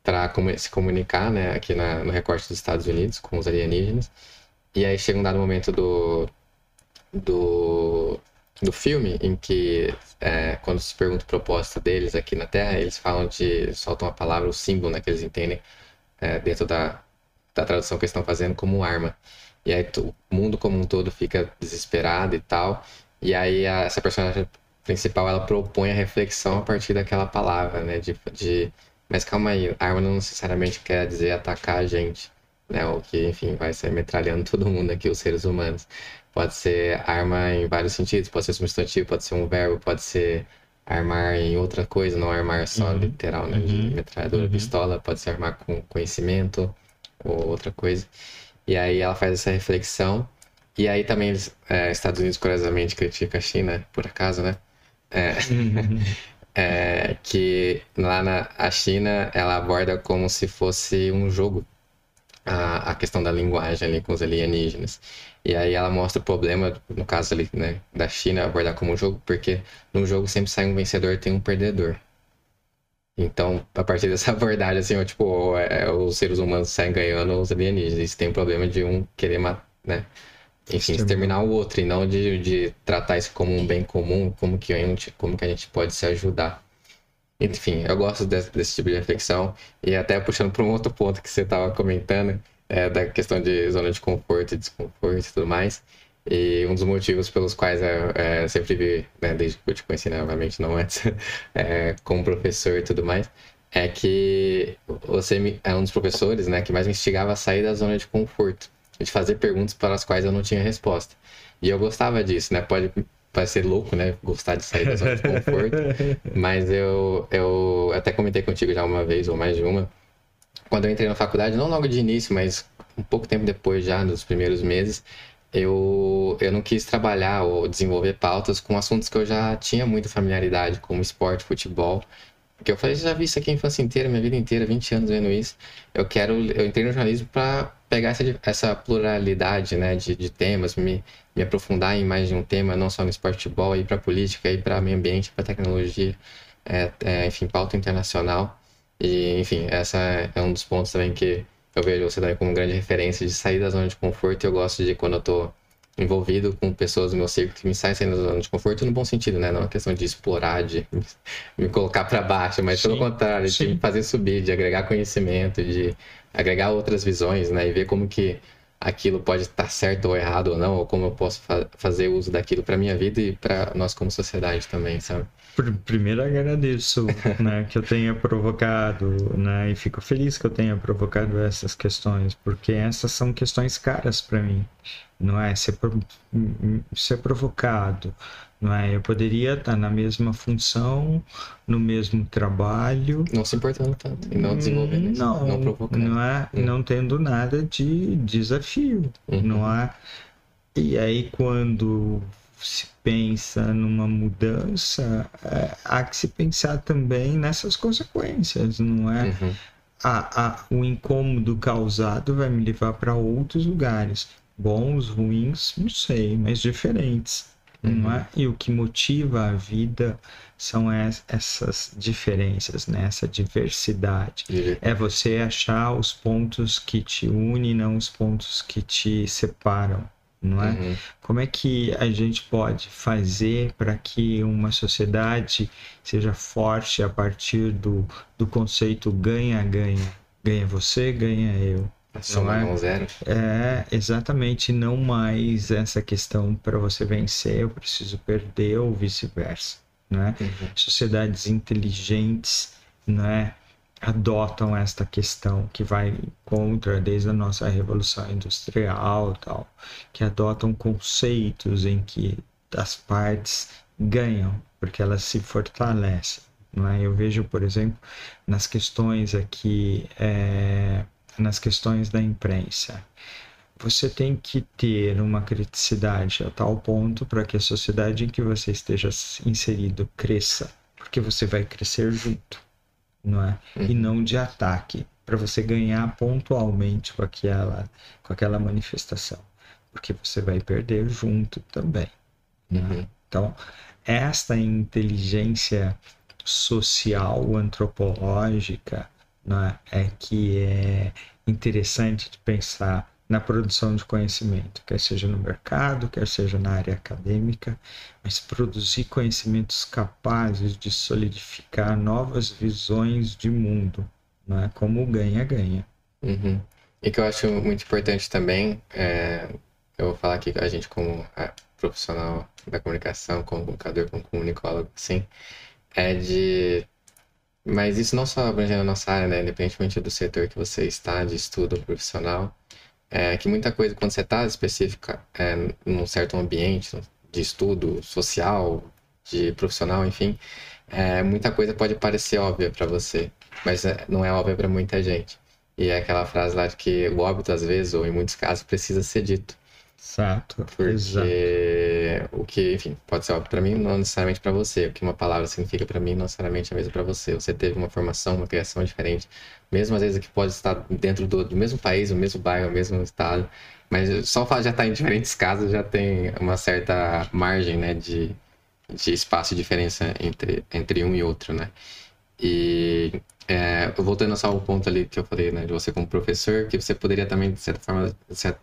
S1: para se comunicar, né, aqui na, no recorte dos Estados Unidos com os alienígenas. E aí chega um dado momento do, do, do filme em que, é, quando se pergunta o propósito deles aqui na Terra, eles falam de. soltam a palavra, o símbolo né, que eles entendem é, dentro da, da tradução que eles estão fazendo como arma. E aí o mundo como um todo fica desesperado e tal. E aí a, essa personagem principal ela propõe a reflexão a partir daquela palavra, né? De, de mas calma aí, arma não necessariamente quer dizer atacar a gente, né? O que, enfim, vai ser metralhando todo mundo aqui, os seres humanos. Pode ser arma em vários sentidos, pode ser substantivo, pode ser um verbo, pode ser armar em outra coisa, não armar só uhum. literal, né? De uhum. metralhadora, uhum. pistola, pode ser armar com conhecimento ou outra coisa. E aí ela faz essa reflexão. E aí também é, Estados Unidos curiosamente critica a China, por acaso, né? É, é, que lá na a China ela aborda como se fosse um jogo a, a questão da linguagem ali com os alienígenas. E aí ela mostra o problema, no caso ali, né, da China abordar como um jogo, porque no jogo sempre sai um vencedor e tem um perdedor. Então, a partir dessa abordagem, assim, ó, tipo, é, os seres humanos saem ganhando os alienígenas. Isso tem o problema de um querer matar, né? Enfim, exterminar o outro e não de, de tratar isso como um bem comum, como que, a gente, como que a gente pode se ajudar. Enfim, eu gosto desse, desse tipo de reflexão e até puxando para um outro ponto que você estava comentando, é, da questão de zona de conforto e desconforto e tudo mais. E um dos motivos pelos quais eu, é, sempre vi, né, desde que eu te conheci, né, novamente, não antes, é, como professor e tudo mais, é que você é um dos professores né, que mais me instigava a sair da zona de conforto, de fazer perguntas para as quais eu não tinha resposta. E eu gostava disso, né? Pode parecer louco, né? Gostar de sair da zona de conforto, mas eu, eu até comentei contigo já uma vez ou mais de uma. Quando eu entrei na faculdade, não logo de início, mas um pouco tempo depois já, nos primeiros meses, eu, eu não quis trabalhar ou desenvolver pautas com assuntos que eu já tinha muita familiaridade, como esporte, futebol. Porque eu falei, já vi isso aqui a infância inteira, minha vida inteira, 20 anos vendo isso. Eu quero, eu entrei no jornalismo para pegar essa, essa pluralidade, né, de, de temas, me, me aprofundar em mais de um tema, não só no esporte, futebol, ir para política, ir para meio ambiente, para tecnologia, é, é, enfim, pauta internacional. E, enfim, essa é um dos pontos também que eu vejo você também como grande referência de sair da zona de conforto. E eu gosto de quando eu tô envolvido com pessoas do meu círculo que me saem saindo da zona de conforto no bom sentido, né? Não é uma questão de explorar, de me colocar para baixo, mas sim, pelo contrário, sim. de me fazer subir, de agregar conhecimento, de agregar outras visões, né? E ver como que aquilo pode estar certo ou errado ou não, ou como eu posso fa fazer uso daquilo para minha vida e para nós como sociedade também, sabe?
S2: Primeiro agradeço, né, que eu tenha provocado, né, e fico feliz que eu tenha provocado essas questões, porque essas são questões caras para mim, não é? Ser, ser provocado, não é? Eu poderia estar na mesma função, no mesmo trabalho,
S1: não se importando tanto e não desenvolvendo,
S2: isso, não, não provocando, não é? Hum. Não tendo nada de desafio, uhum. não é? E aí quando se pensa numa mudança, é, há que se pensar também nessas consequências, não é? Uhum. A, a, o incômodo causado vai me levar para outros lugares, bons, ruins, não sei, mas diferentes. Uhum. Não é? E o que motiva a vida são essas diferenças, né? essa diversidade. Uhum. É você achar os pontos que te unem, não os pontos que te separam não é? Uhum. Como é que a gente pode fazer para que uma sociedade seja forte a partir do, do conceito ganha-ganha? Ganha você, ganha eu.
S1: Soma é? zero.
S2: É, exatamente, não mais essa questão para você vencer, eu preciso perder ou vice-versa, né? Uhum. Sociedades inteligentes, né? Adotam esta questão que vai contra desde a nossa revolução industrial tal que adotam conceitos em que as partes ganham, porque elas se fortalecem. Não é? Eu vejo, por exemplo, nas questões aqui, é, nas questões da imprensa, você tem que ter uma criticidade a tal ponto para que a sociedade em que você esteja inserido cresça, porque você vai crescer junto, não é? Uhum. E não de ataque, para você ganhar pontualmente com aquela, com aquela manifestação, porque você vai perder junto também. É? Uhum. Então, esta inteligência social, antropológica, né, é que é interessante de pensar na produção de conhecimento, quer seja no mercado, quer seja na área acadêmica, mas produzir conhecimentos capazes de solidificar novas visões de mundo, não é como ganha-ganha.
S1: Uhum. E que eu acho muito importante também, é, eu vou falar aqui a gente como é, profissional da comunicação, como comunicador, como comunicólogo, assim, é de. Mas isso não só abrangendo a nossa área, né? Independentemente do setor que você está, de estudo profissional, é que muita coisa, quando você está específica é, num certo ambiente de estudo social, de profissional, enfim, é, muita coisa pode parecer óbvia para você, mas é, não é óbvia para muita gente. E é aquela frase lá de que o óbito, às vezes, ou em muitos casos, precisa ser dito.
S2: Exato.
S1: Porque
S2: exato.
S1: o que, enfim, pode ser óbvio para mim, não necessariamente para você. O que uma palavra significa para mim, não necessariamente é mesmo para você. Você teve uma formação, uma criação diferente. Mesmo às vezes que pode estar dentro do, do mesmo país, o mesmo bairro, o mesmo estado. Mas só o fato de já estar em diferentes casas já tem uma certa margem, né, de, de espaço e diferença entre, entre um e outro, né? E é, voltando só ao ponto ali que eu falei, né, de você como professor, que você poderia também, de certa forma,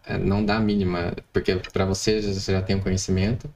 S1: é, não dar a mínima, porque para você você já tem o conhecimento.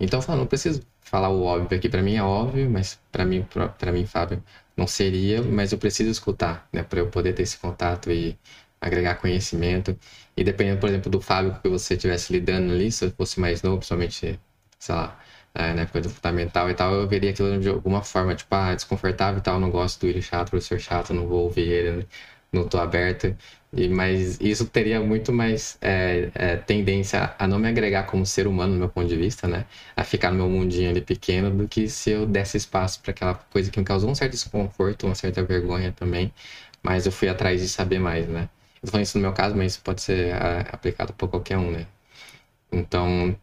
S1: Então, eu falo, não preciso falar o óbvio aqui, para mim é óbvio, mas para mim, para mim, Fábio, não seria, mas eu preciso escutar, né, para eu poder ter esse contato e agregar conhecimento. E dependendo, por exemplo, do Fábio que você estivesse lidando ali, se eu fosse mais novo, principalmente, sei lá, é, na época do fundamental e tal, eu veria aquilo de alguma forma, tipo, ah, desconfortável e tal, não gosto do ele chato, professor chato, não vou ouvir ele, não tô aberto. E, mas isso teria muito mais é, é, tendência a não me agregar como ser humano, do meu ponto de vista, né? A ficar no meu mundinho ali pequeno, do que se eu desse espaço para aquela coisa que me causou um certo desconforto, uma certa vergonha também. Mas eu fui atrás de saber mais, né? Eu falando isso no meu caso, mas isso pode ser é, aplicado por qualquer um, né? Então,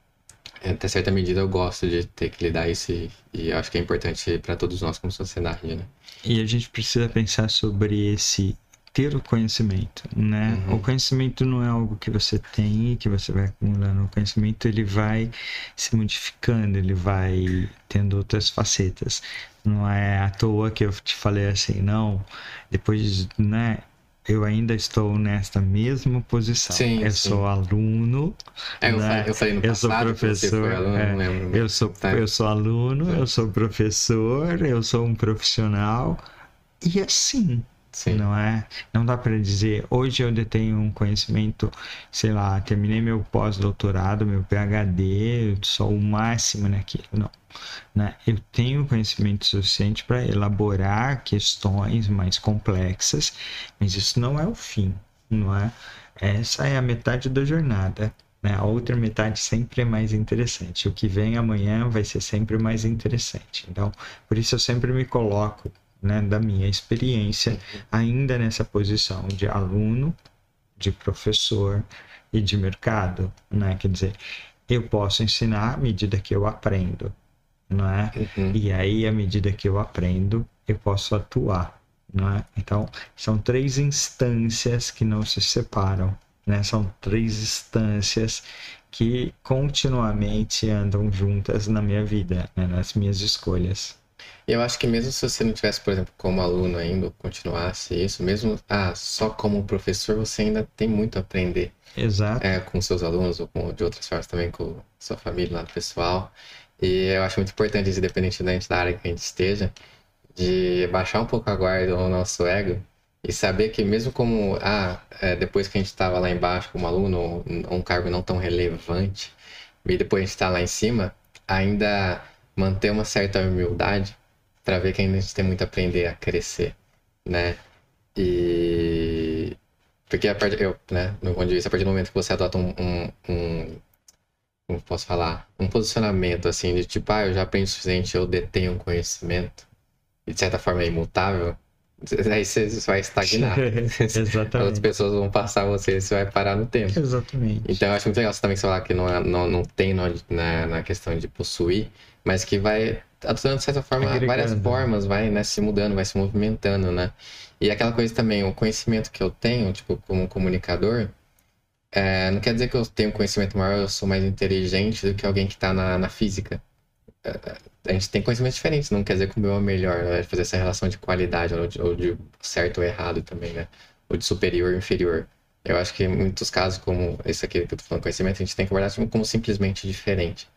S1: até certa medida eu gosto de ter que lidar isso e, e acho que é importante para todos nós como sociedade, né?
S2: E a gente precisa pensar sobre esse ter o conhecimento, né? Uhum. O conhecimento não é algo que você tem e que você vai acumulando. O conhecimento ele vai se modificando, ele vai tendo outras facetas. Não é à toa que eu te falei assim, não. Depois, né? eu ainda estou nesta mesma posição. Sim, eu sim. sou aluno.
S1: É, eu, né? eu falei no eu
S2: passado, sou professor. Aluno, é, lembro, eu sou tá. eu sou aluno, eu sou professor, eu sou um profissional e assim. Sim. Não é? Não dá para dizer. Hoje eu detenho um conhecimento, sei lá, terminei meu pós-doutorado, meu PhD, eu sou o máximo naquilo. Não né? Eu tenho conhecimento suficiente para elaborar questões mais complexas, mas isso não é o fim, não é? Essa é a metade da jornada. Né? A outra metade sempre é mais interessante. O que vem amanhã vai ser sempre mais interessante. Então, por isso eu sempre me coloco, né, da minha experiência, ainda nessa posição de aluno, de professor e de mercado, né? Quer dizer, eu posso ensinar à medida que eu aprendo não é? Uhum. E aí, à medida que eu aprendo, eu posso atuar, não é? Então, são três instâncias que não se separam, né? São três instâncias que continuamente andam juntas na minha vida, né? nas minhas escolhas.
S1: Eu acho que mesmo se você não tivesse, por exemplo, como aluno ainda, continuasse isso, mesmo ah, só como professor, você ainda tem muito a aprender.
S2: Exato.
S1: É, com seus alunos ou com, de outras formas também, com sua família, lado pessoal. E eu acho muito importante, independente da área que a gente esteja, de baixar um pouco a guarda do nosso ego e saber que mesmo como, ah, é, depois que a gente estava lá embaixo como aluno, um cargo não tão relevante, e depois a gente está lá em cima, ainda manter uma certa humildade para ver que ainda a gente tem muito a aprender a crescer, né? E porque a partir, eu, né, no meu ponto de vista, a partir do momento que você adota um, um, um como posso falar, um posicionamento assim de tipo, ah, eu já aprendi o suficiente, eu detenho conhecimento, e de certa forma é imutável, aí você vai estagnar.
S2: Exatamente.
S1: Outras pessoas vão passar você você vai parar no tempo.
S2: Exatamente.
S1: Então eu acho muito legal você também falar que não, é, não, não tem na, na questão de possuir, mas que vai atuando de certa forma
S2: Agregando.
S1: várias formas, vai né, se mudando, vai se movimentando, né? E aquela coisa também, o conhecimento que eu tenho, tipo, como comunicador, é, não quer dizer que eu tenho conhecimento maior, eu sou mais inteligente do que alguém que está na, na física. É, a gente tem conhecimentos diferentes, não quer dizer que o meu é melhor, né? fazer essa relação de qualidade, ou de, ou de certo ou errado também, né? Ou de superior ou inferior. Eu acho que em muitos casos, como esse aqui que eu tô falando, conhecimento, a gente tem que como, como simplesmente diferente.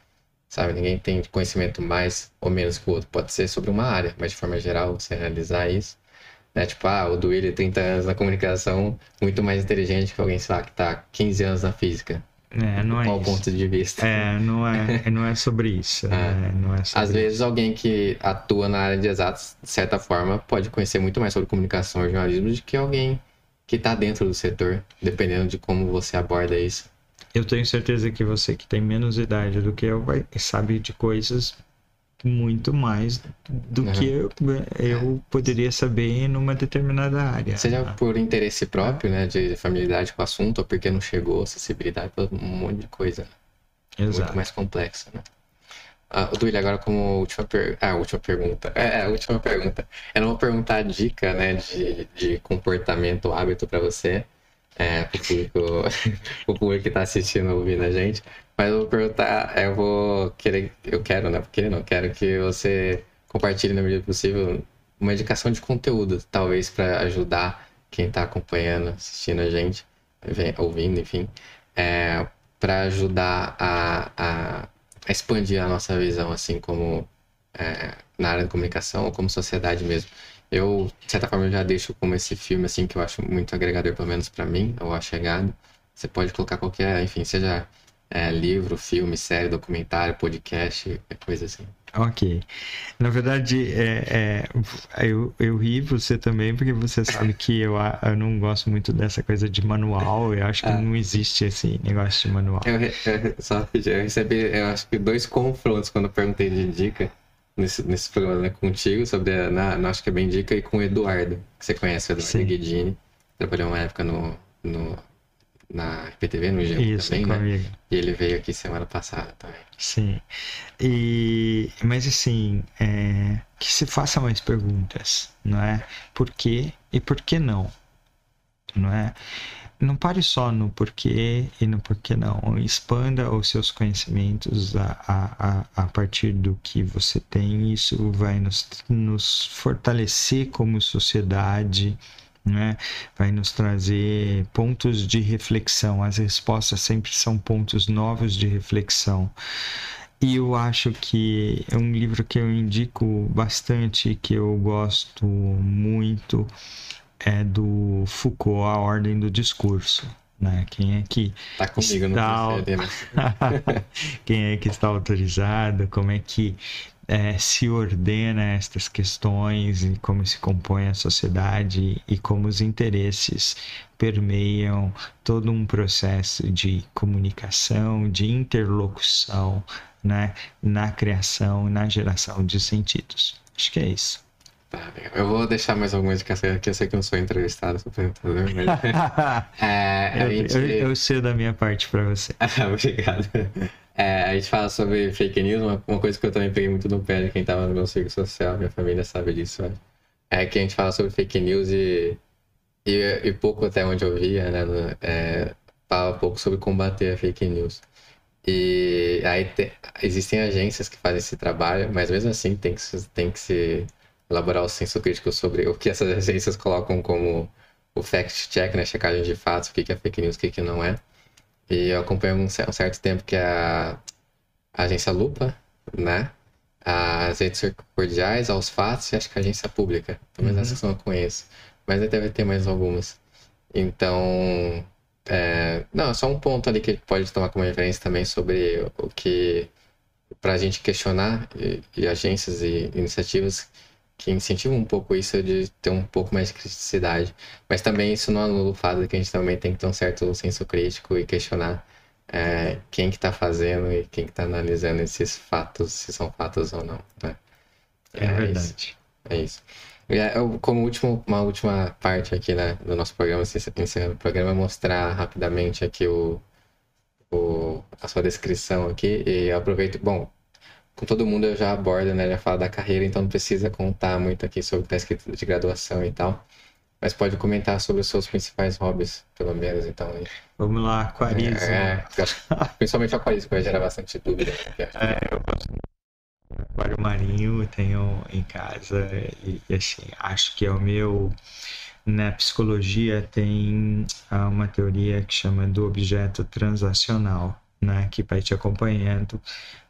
S1: Sabe? Ninguém tem conhecimento mais ou menos que o outro. Pode ser sobre uma área, mas de forma geral, você realizar isso. Né? Tipo, ah, o Duílio 30 anos na comunicação, muito mais inteligente que alguém, sei lá, que tá 15 anos na física.
S2: É, não é
S1: Qual
S2: isso.
S1: ponto de vista?
S2: É, não é, não é sobre isso. né? Não é sobre
S1: Às vezes alguém que atua na área de exatos, de certa forma, pode conhecer muito mais sobre comunicação e jornalismo do que alguém que está dentro do setor, dependendo de como você aborda isso.
S2: Eu tenho certeza que você que tem menos idade do que eu vai, sabe de coisas muito mais do
S1: Uhum.
S2: que eu, eu poderia saber numa determinada área.
S1: Seja por interesse próprio, né, de familiaridade com o assunto, ou porque não chegou, acessibilidade, um monte de coisa. Muito
S2: Exato.
S1: mais complexo, né? Ah, o Duílio, agora como última, per... ah, última pergunta. É, a última pergunta. Eu não vou perguntar dica, né, de, de comportamento, hábito para você, é, pro público, pro público que tá assistindo, ouvindo a gente. Mas eu vou perguntar, eu vou querer, eu quero, né, porque não, quero que você compartilhe na medida possível uma indicação de conteúdo, talvez para ajudar quem tá acompanhando, assistindo a gente, ouvindo, enfim, é, para ajudar a, a, a expandir a nossa visão, assim, como é, na área da comunicação ou como sociedade mesmo. Eu, de certa forma, já deixo como esse filme, assim, que eu acho muito agregador, pelo menos para mim, ou A Chegada. Você pode colocar qualquer, enfim, seja é, livro, filme, série, documentário, podcast, coisa assim.
S2: Ok. Na verdade, é, é, eu, eu ri você também, porque você sabe que eu, eu não gosto muito dessa coisa de manual. Eu acho que
S1: Ah.
S2: não existe esse negócio de manual.
S1: Eu, eu, só, eu recebi, eu acho que dois confrontos quando eu perguntei de dica nesse, nesse programa né, contigo, sobre a, na, na- acho que é bem dica, e com o Eduardo, que você conhece, o Eduardo. Guidini. Trabalhou uma época no, no, na RPTV, no G1
S2: Isso,
S1: também, né? E ele veio aqui semana passada também.
S2: Sim. E, mas assim, é, que se faça mais perguntas, não é? Por quê e por que não? Não é? Não pare só no porquê e no porquê não. Expanda os seus conhecimentos a, a, a, partir do que você tem. Isso vai nos, nos fortalecer como sociedade, né? vai nos trazer pontos de reflexão. As respostas sempre são pontos novos de reflexão. E eu acho que é um livro que eu indico bastante, que eu gosto muito, é do Foucault, A Ordem do Discurso. Né? Quem é que
S1: Tá comigo,
S2: Está-
S1: né?
S2: quem é que está autorizado, como é que eh, se ordena estas questões e como se compõe a sociedade e como os interesses permeiam todo um processo de comunicação, de interlocução, né, na criação e na geração de sentidos. Acho que é isso.
S1: Tá, eu vou deixar mais alguma indicação aqui, eu sei que eu não sou entrevistado, sou apresentador, mas... é,
S2: eu,
S1: gente...
S2: eu, eu sei da minha parte para você.
S1: Obrigado. É, a gente fala sobre fake news, uma, uma coisa que eu também peguei muito no pé de quem tava no meu círculo social, minha família sabe disso, né? É que a gente fala sobre fake news e, e, e pouco até onde eu via, né? no- é, fala pouco sobre combater a fake news. E aí te- existem agências que fazem esse trabalho, mas mesmo assim tem que, tem que se elaborar o senso crítico sobre o que essas agências colocam como o fact-check, né? Checagem de fatos, o que é fake news, o que não é. E eu acompanho um cer- certo tempo que é a, a agência Lupa, né? As redes cordiais, aos fatos e acho que a agência pública. Pelo menos
S2: Uhum.
S1: essas que eu não conheço. Mas deve ter mais algumas. Então, é, não, é só um ponto ali que a gente pode tomar como referência também sobre o que, para a gente questionar e, e agências e iniciativas que incentivam um pouco isso de ter um pouco mais de criticidade. Mas também isso não anula o fato de que a gente também tem que ter um certo senso crítico e questionar é, quem que tá fazendo e quem que tá analisando esses fatos, se são fatos ou não, né?
S2: É, é verdade. Isso.
S1: É isso. Eu, como último, uma última parte aqui né, do nosso programa, encerrando o programa, é mostrar rapidamente aqui o, o, a sua descrição aqui. E eu aproveito, bom, com todo mundo eu já abordo, né? Já falo da carreira, então não precisa contar muito aqui sobre o que está escrito de graduação e tal. Mas pode comentar sobre os seus principais hobbies, pelo menos, então.
S2: Vamos lá, aquarismo. É,
S1: é, principalmente aquarismo, que vai gerar bastante dúvida.
S2: É, eu gosto aquário marinho, tenho em casa e, e, assim, acho que é o meu na psicologia tem uma teoria que chama do objeto transacional, né, que vai te acompanhando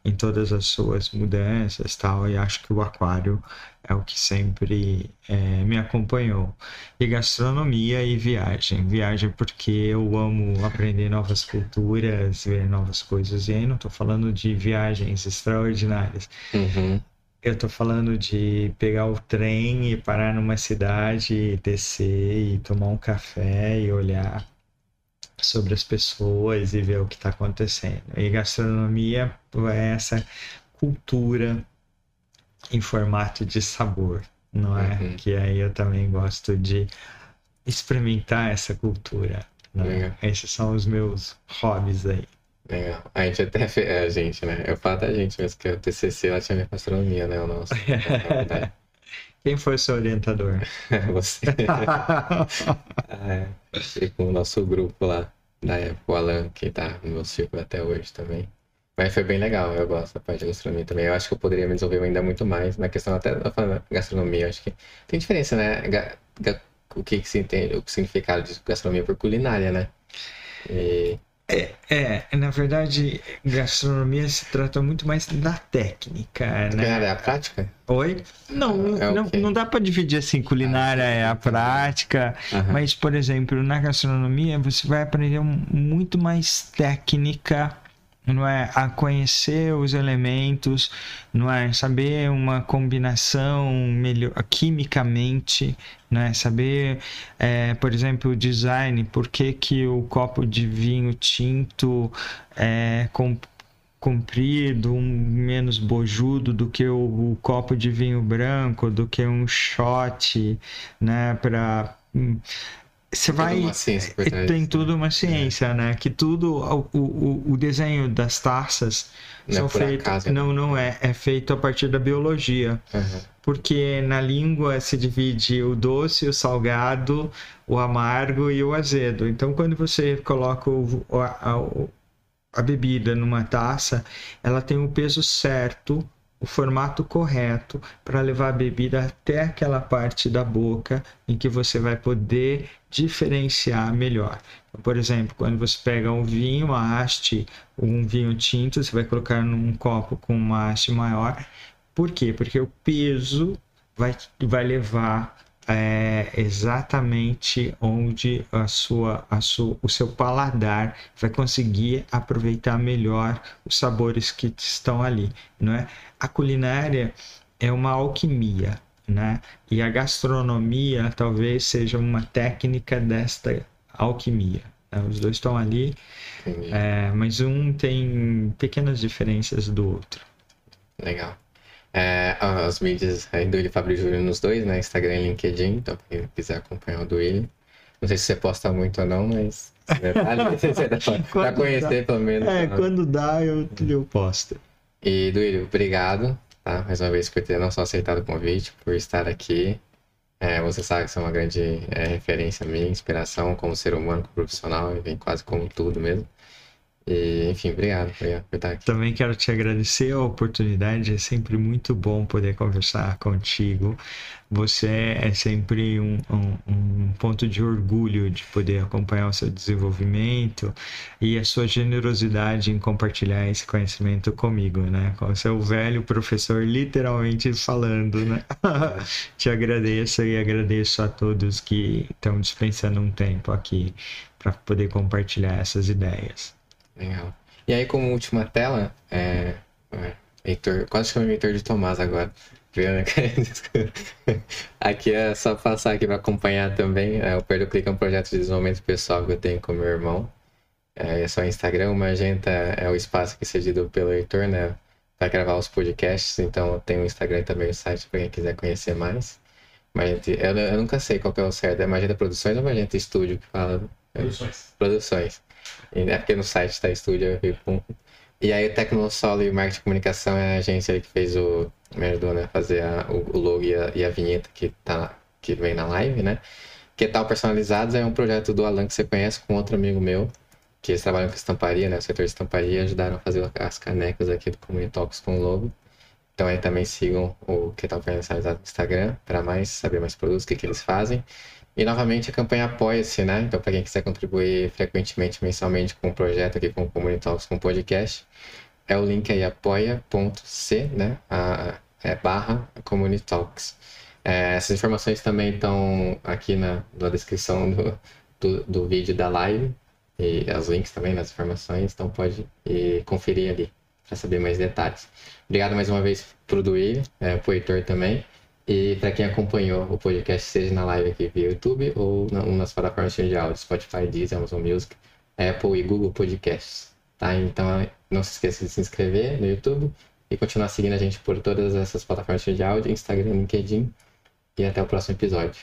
S2: em todas as suas mudanças tal e acho que o aquário é o que sempre é, me acompanhou. E gastronomia e viagem. Viagem porque eu amo aprender novas culturas ver novas coisas. E aí não estou falando de viagens extraordinárias.
S1: Uhum.
S2: eu estou falando de pegar o trem e parar numa cidade descer e tomar um café e olhar sobre as pessoas e ver o que está acontecendo. E gastronomia é essa cultura em formato de sabor, não é? Uhum. Que aí eu também gosto de experimentar essa cultura. Né? Esses são os meus hobbies aí.
S1: Legal. A gente até fez, é, a gente, né? Eu falo da gente mesmo, que o TCC lá tinha gastronomia, né? O nosso.
S2: Quem foi seu orientador?
S1: Você. é, e com o nosso grupo lá, da época, o Alan, que tá no meu círculo até hoje também. Mas foi bem legal, eu gosto da parte de gastronomia também. Eu acho que eu poderia me desenvolver ainda muito mais na questão até da gastronomia. Eu acho que tem diferença, né? O que, que se entende, o significado de gastronomia por culinária, né?
S2: E é, é, na verdade, gastronomia se trata muito mais da técnica, né?
S1: Culinária é a prática?
S2: Oi? Não, é não, não dá para dividir assim, culinária ah, é a prática, uhum. mas, por exemplo, na gastronomia você vai aprender muito mais técnica não é? A conhecer os elementos, não é? Saber uma combinação melhor quimicamente, não é? Saber, é, por exemplo, o design, por que, que o copo de vinho tinto é com, comprido, um menos bojudo do que o, o, copo de vinho branco, do que um shot, né, para você vai tem tudo uma ciência é. né? Que tudo o, o, o desenho das taças não é são é feitos não não é. É feito a partir da biologia.
S1: Uhum.
S2: porque na língua se divide o doce o salgado o amargo e o azedo. Então quando você coloca o, a, a bebida numa taça ela tem o peso certo o formato correto para levar a bebida até aquela parte da boca em que você vai poder diferenciar melhor. Então, por exemplo, quando você pega um vinho, uma haste, um vinho tinto, você vai colocar num copo com uma haste maior. Por quê? Porque o peso vai, vai levar é, exatamente onde a sua, a sua, o seu paladar vai conseguir aproveitar melhor os sabores que estão ali, não é? A culinária é uma alquimia, né? E a gastronomia talvez seja uma técnica desta alquimia. Né? Os dois estão ali, é, mas um tem pequenas diferenças do outro.
S1: Legal. É, as mídias aí do Willi Fabrício Júnior nos dois, né? Instagram e LinkedIn, então quem quiser acompanhar o do Willi. Não sei se você posta muito ou não, mas né, vale pra, conhecer dá. pelo menos.
S2: É, né? quando dá eu, eu posto.
S1: E Duílio, obrigado, tá? Mais uma vez por ter não só aceitado o convite, por estar aqui. É, você sabe que você é uma grande é, referência minha, inspiração como ser humano, como profissional, e vem quase como tudo mesmo. E, enfim, obrigado por estar aqui.
S2: Também quero te agradecer a oportunidade, é sempre muito bom poder conversar contigo. Você é sempre um, um, um, ponto de orgulho de poder acompanhar o seu desenvolvimento e a sua generosidade em compartilhar esse conhecimento comigo, né? Com o seu velho professor literalmente falando, né? te agradeço e agradeço a todos que estão dispensando um tempo aqui para poder compartilhar essas ideias.
S1: Legal. E aí, como última tela, é... Heitor, quase chamei Heitor de Tomás agora. Né? aqui é só passar aqui para acompanhar também. É, o Perdo Clica é um projeto de desenvolvimento pessoal que eu tenho com meu irmão. É, é só Instagram, o Magenta é o espaço que é cedido pelo Heitor, né? Para gravar os podcasts, então tem o Instagram e também o site para quem quiser conhecer mais. Magenta, eu, eu, nunca sei qual é o certo, é Magenta Produções ou Magenta Estúdio que fala?
S3: Produções.
S1: Produções. É porque no site está estúdio, E aí o Tecnosolo e Marketing e Comunicação é a agência que fez o. Me ajudou, né? Fazer a, o, o logo e a, e a vinheta que, tá, que vem na live, né? Que tal Personalizados é um projeto do Alan que você conhece com outro amigo meu, que eles trabalham com estamparia, né? O setor de estamparia ajudaram a fazer as canecas aqui do Community Talks com o logo. Então aí também sigam o que tal Personalizado no Instagram para mais saber mais produtos, o que, que eles fazem. E novamente a campanha apoia-se, né? Então, para quem quiser contribuir frequentemente, mensalmente com o projeto aqui, com o Community Talks, com o podcast, é o link aí apoia.c, né? A, é barra Community Talks. É, essas informações também estão aqui na, na descrição do, do, do, vídeo da live e os links também nas informações, então pode ir conferir ali para saber mais detalhes. Obrigado mais uma vez pro Duílio, é, pro Heitor também. E para quem acompanhou o podcast, seja na live aqui via YouTube ou nas plataformas de áudio, Spotify, Deezer, Amazon Music, Apple e Google Podcasts. Tá? Então não se esqueça de se inscrever no YouTube e continuar seguindo a gente por todas essas plataformas de áudio, Instagram, LinkedIn. E até o próximo episódio.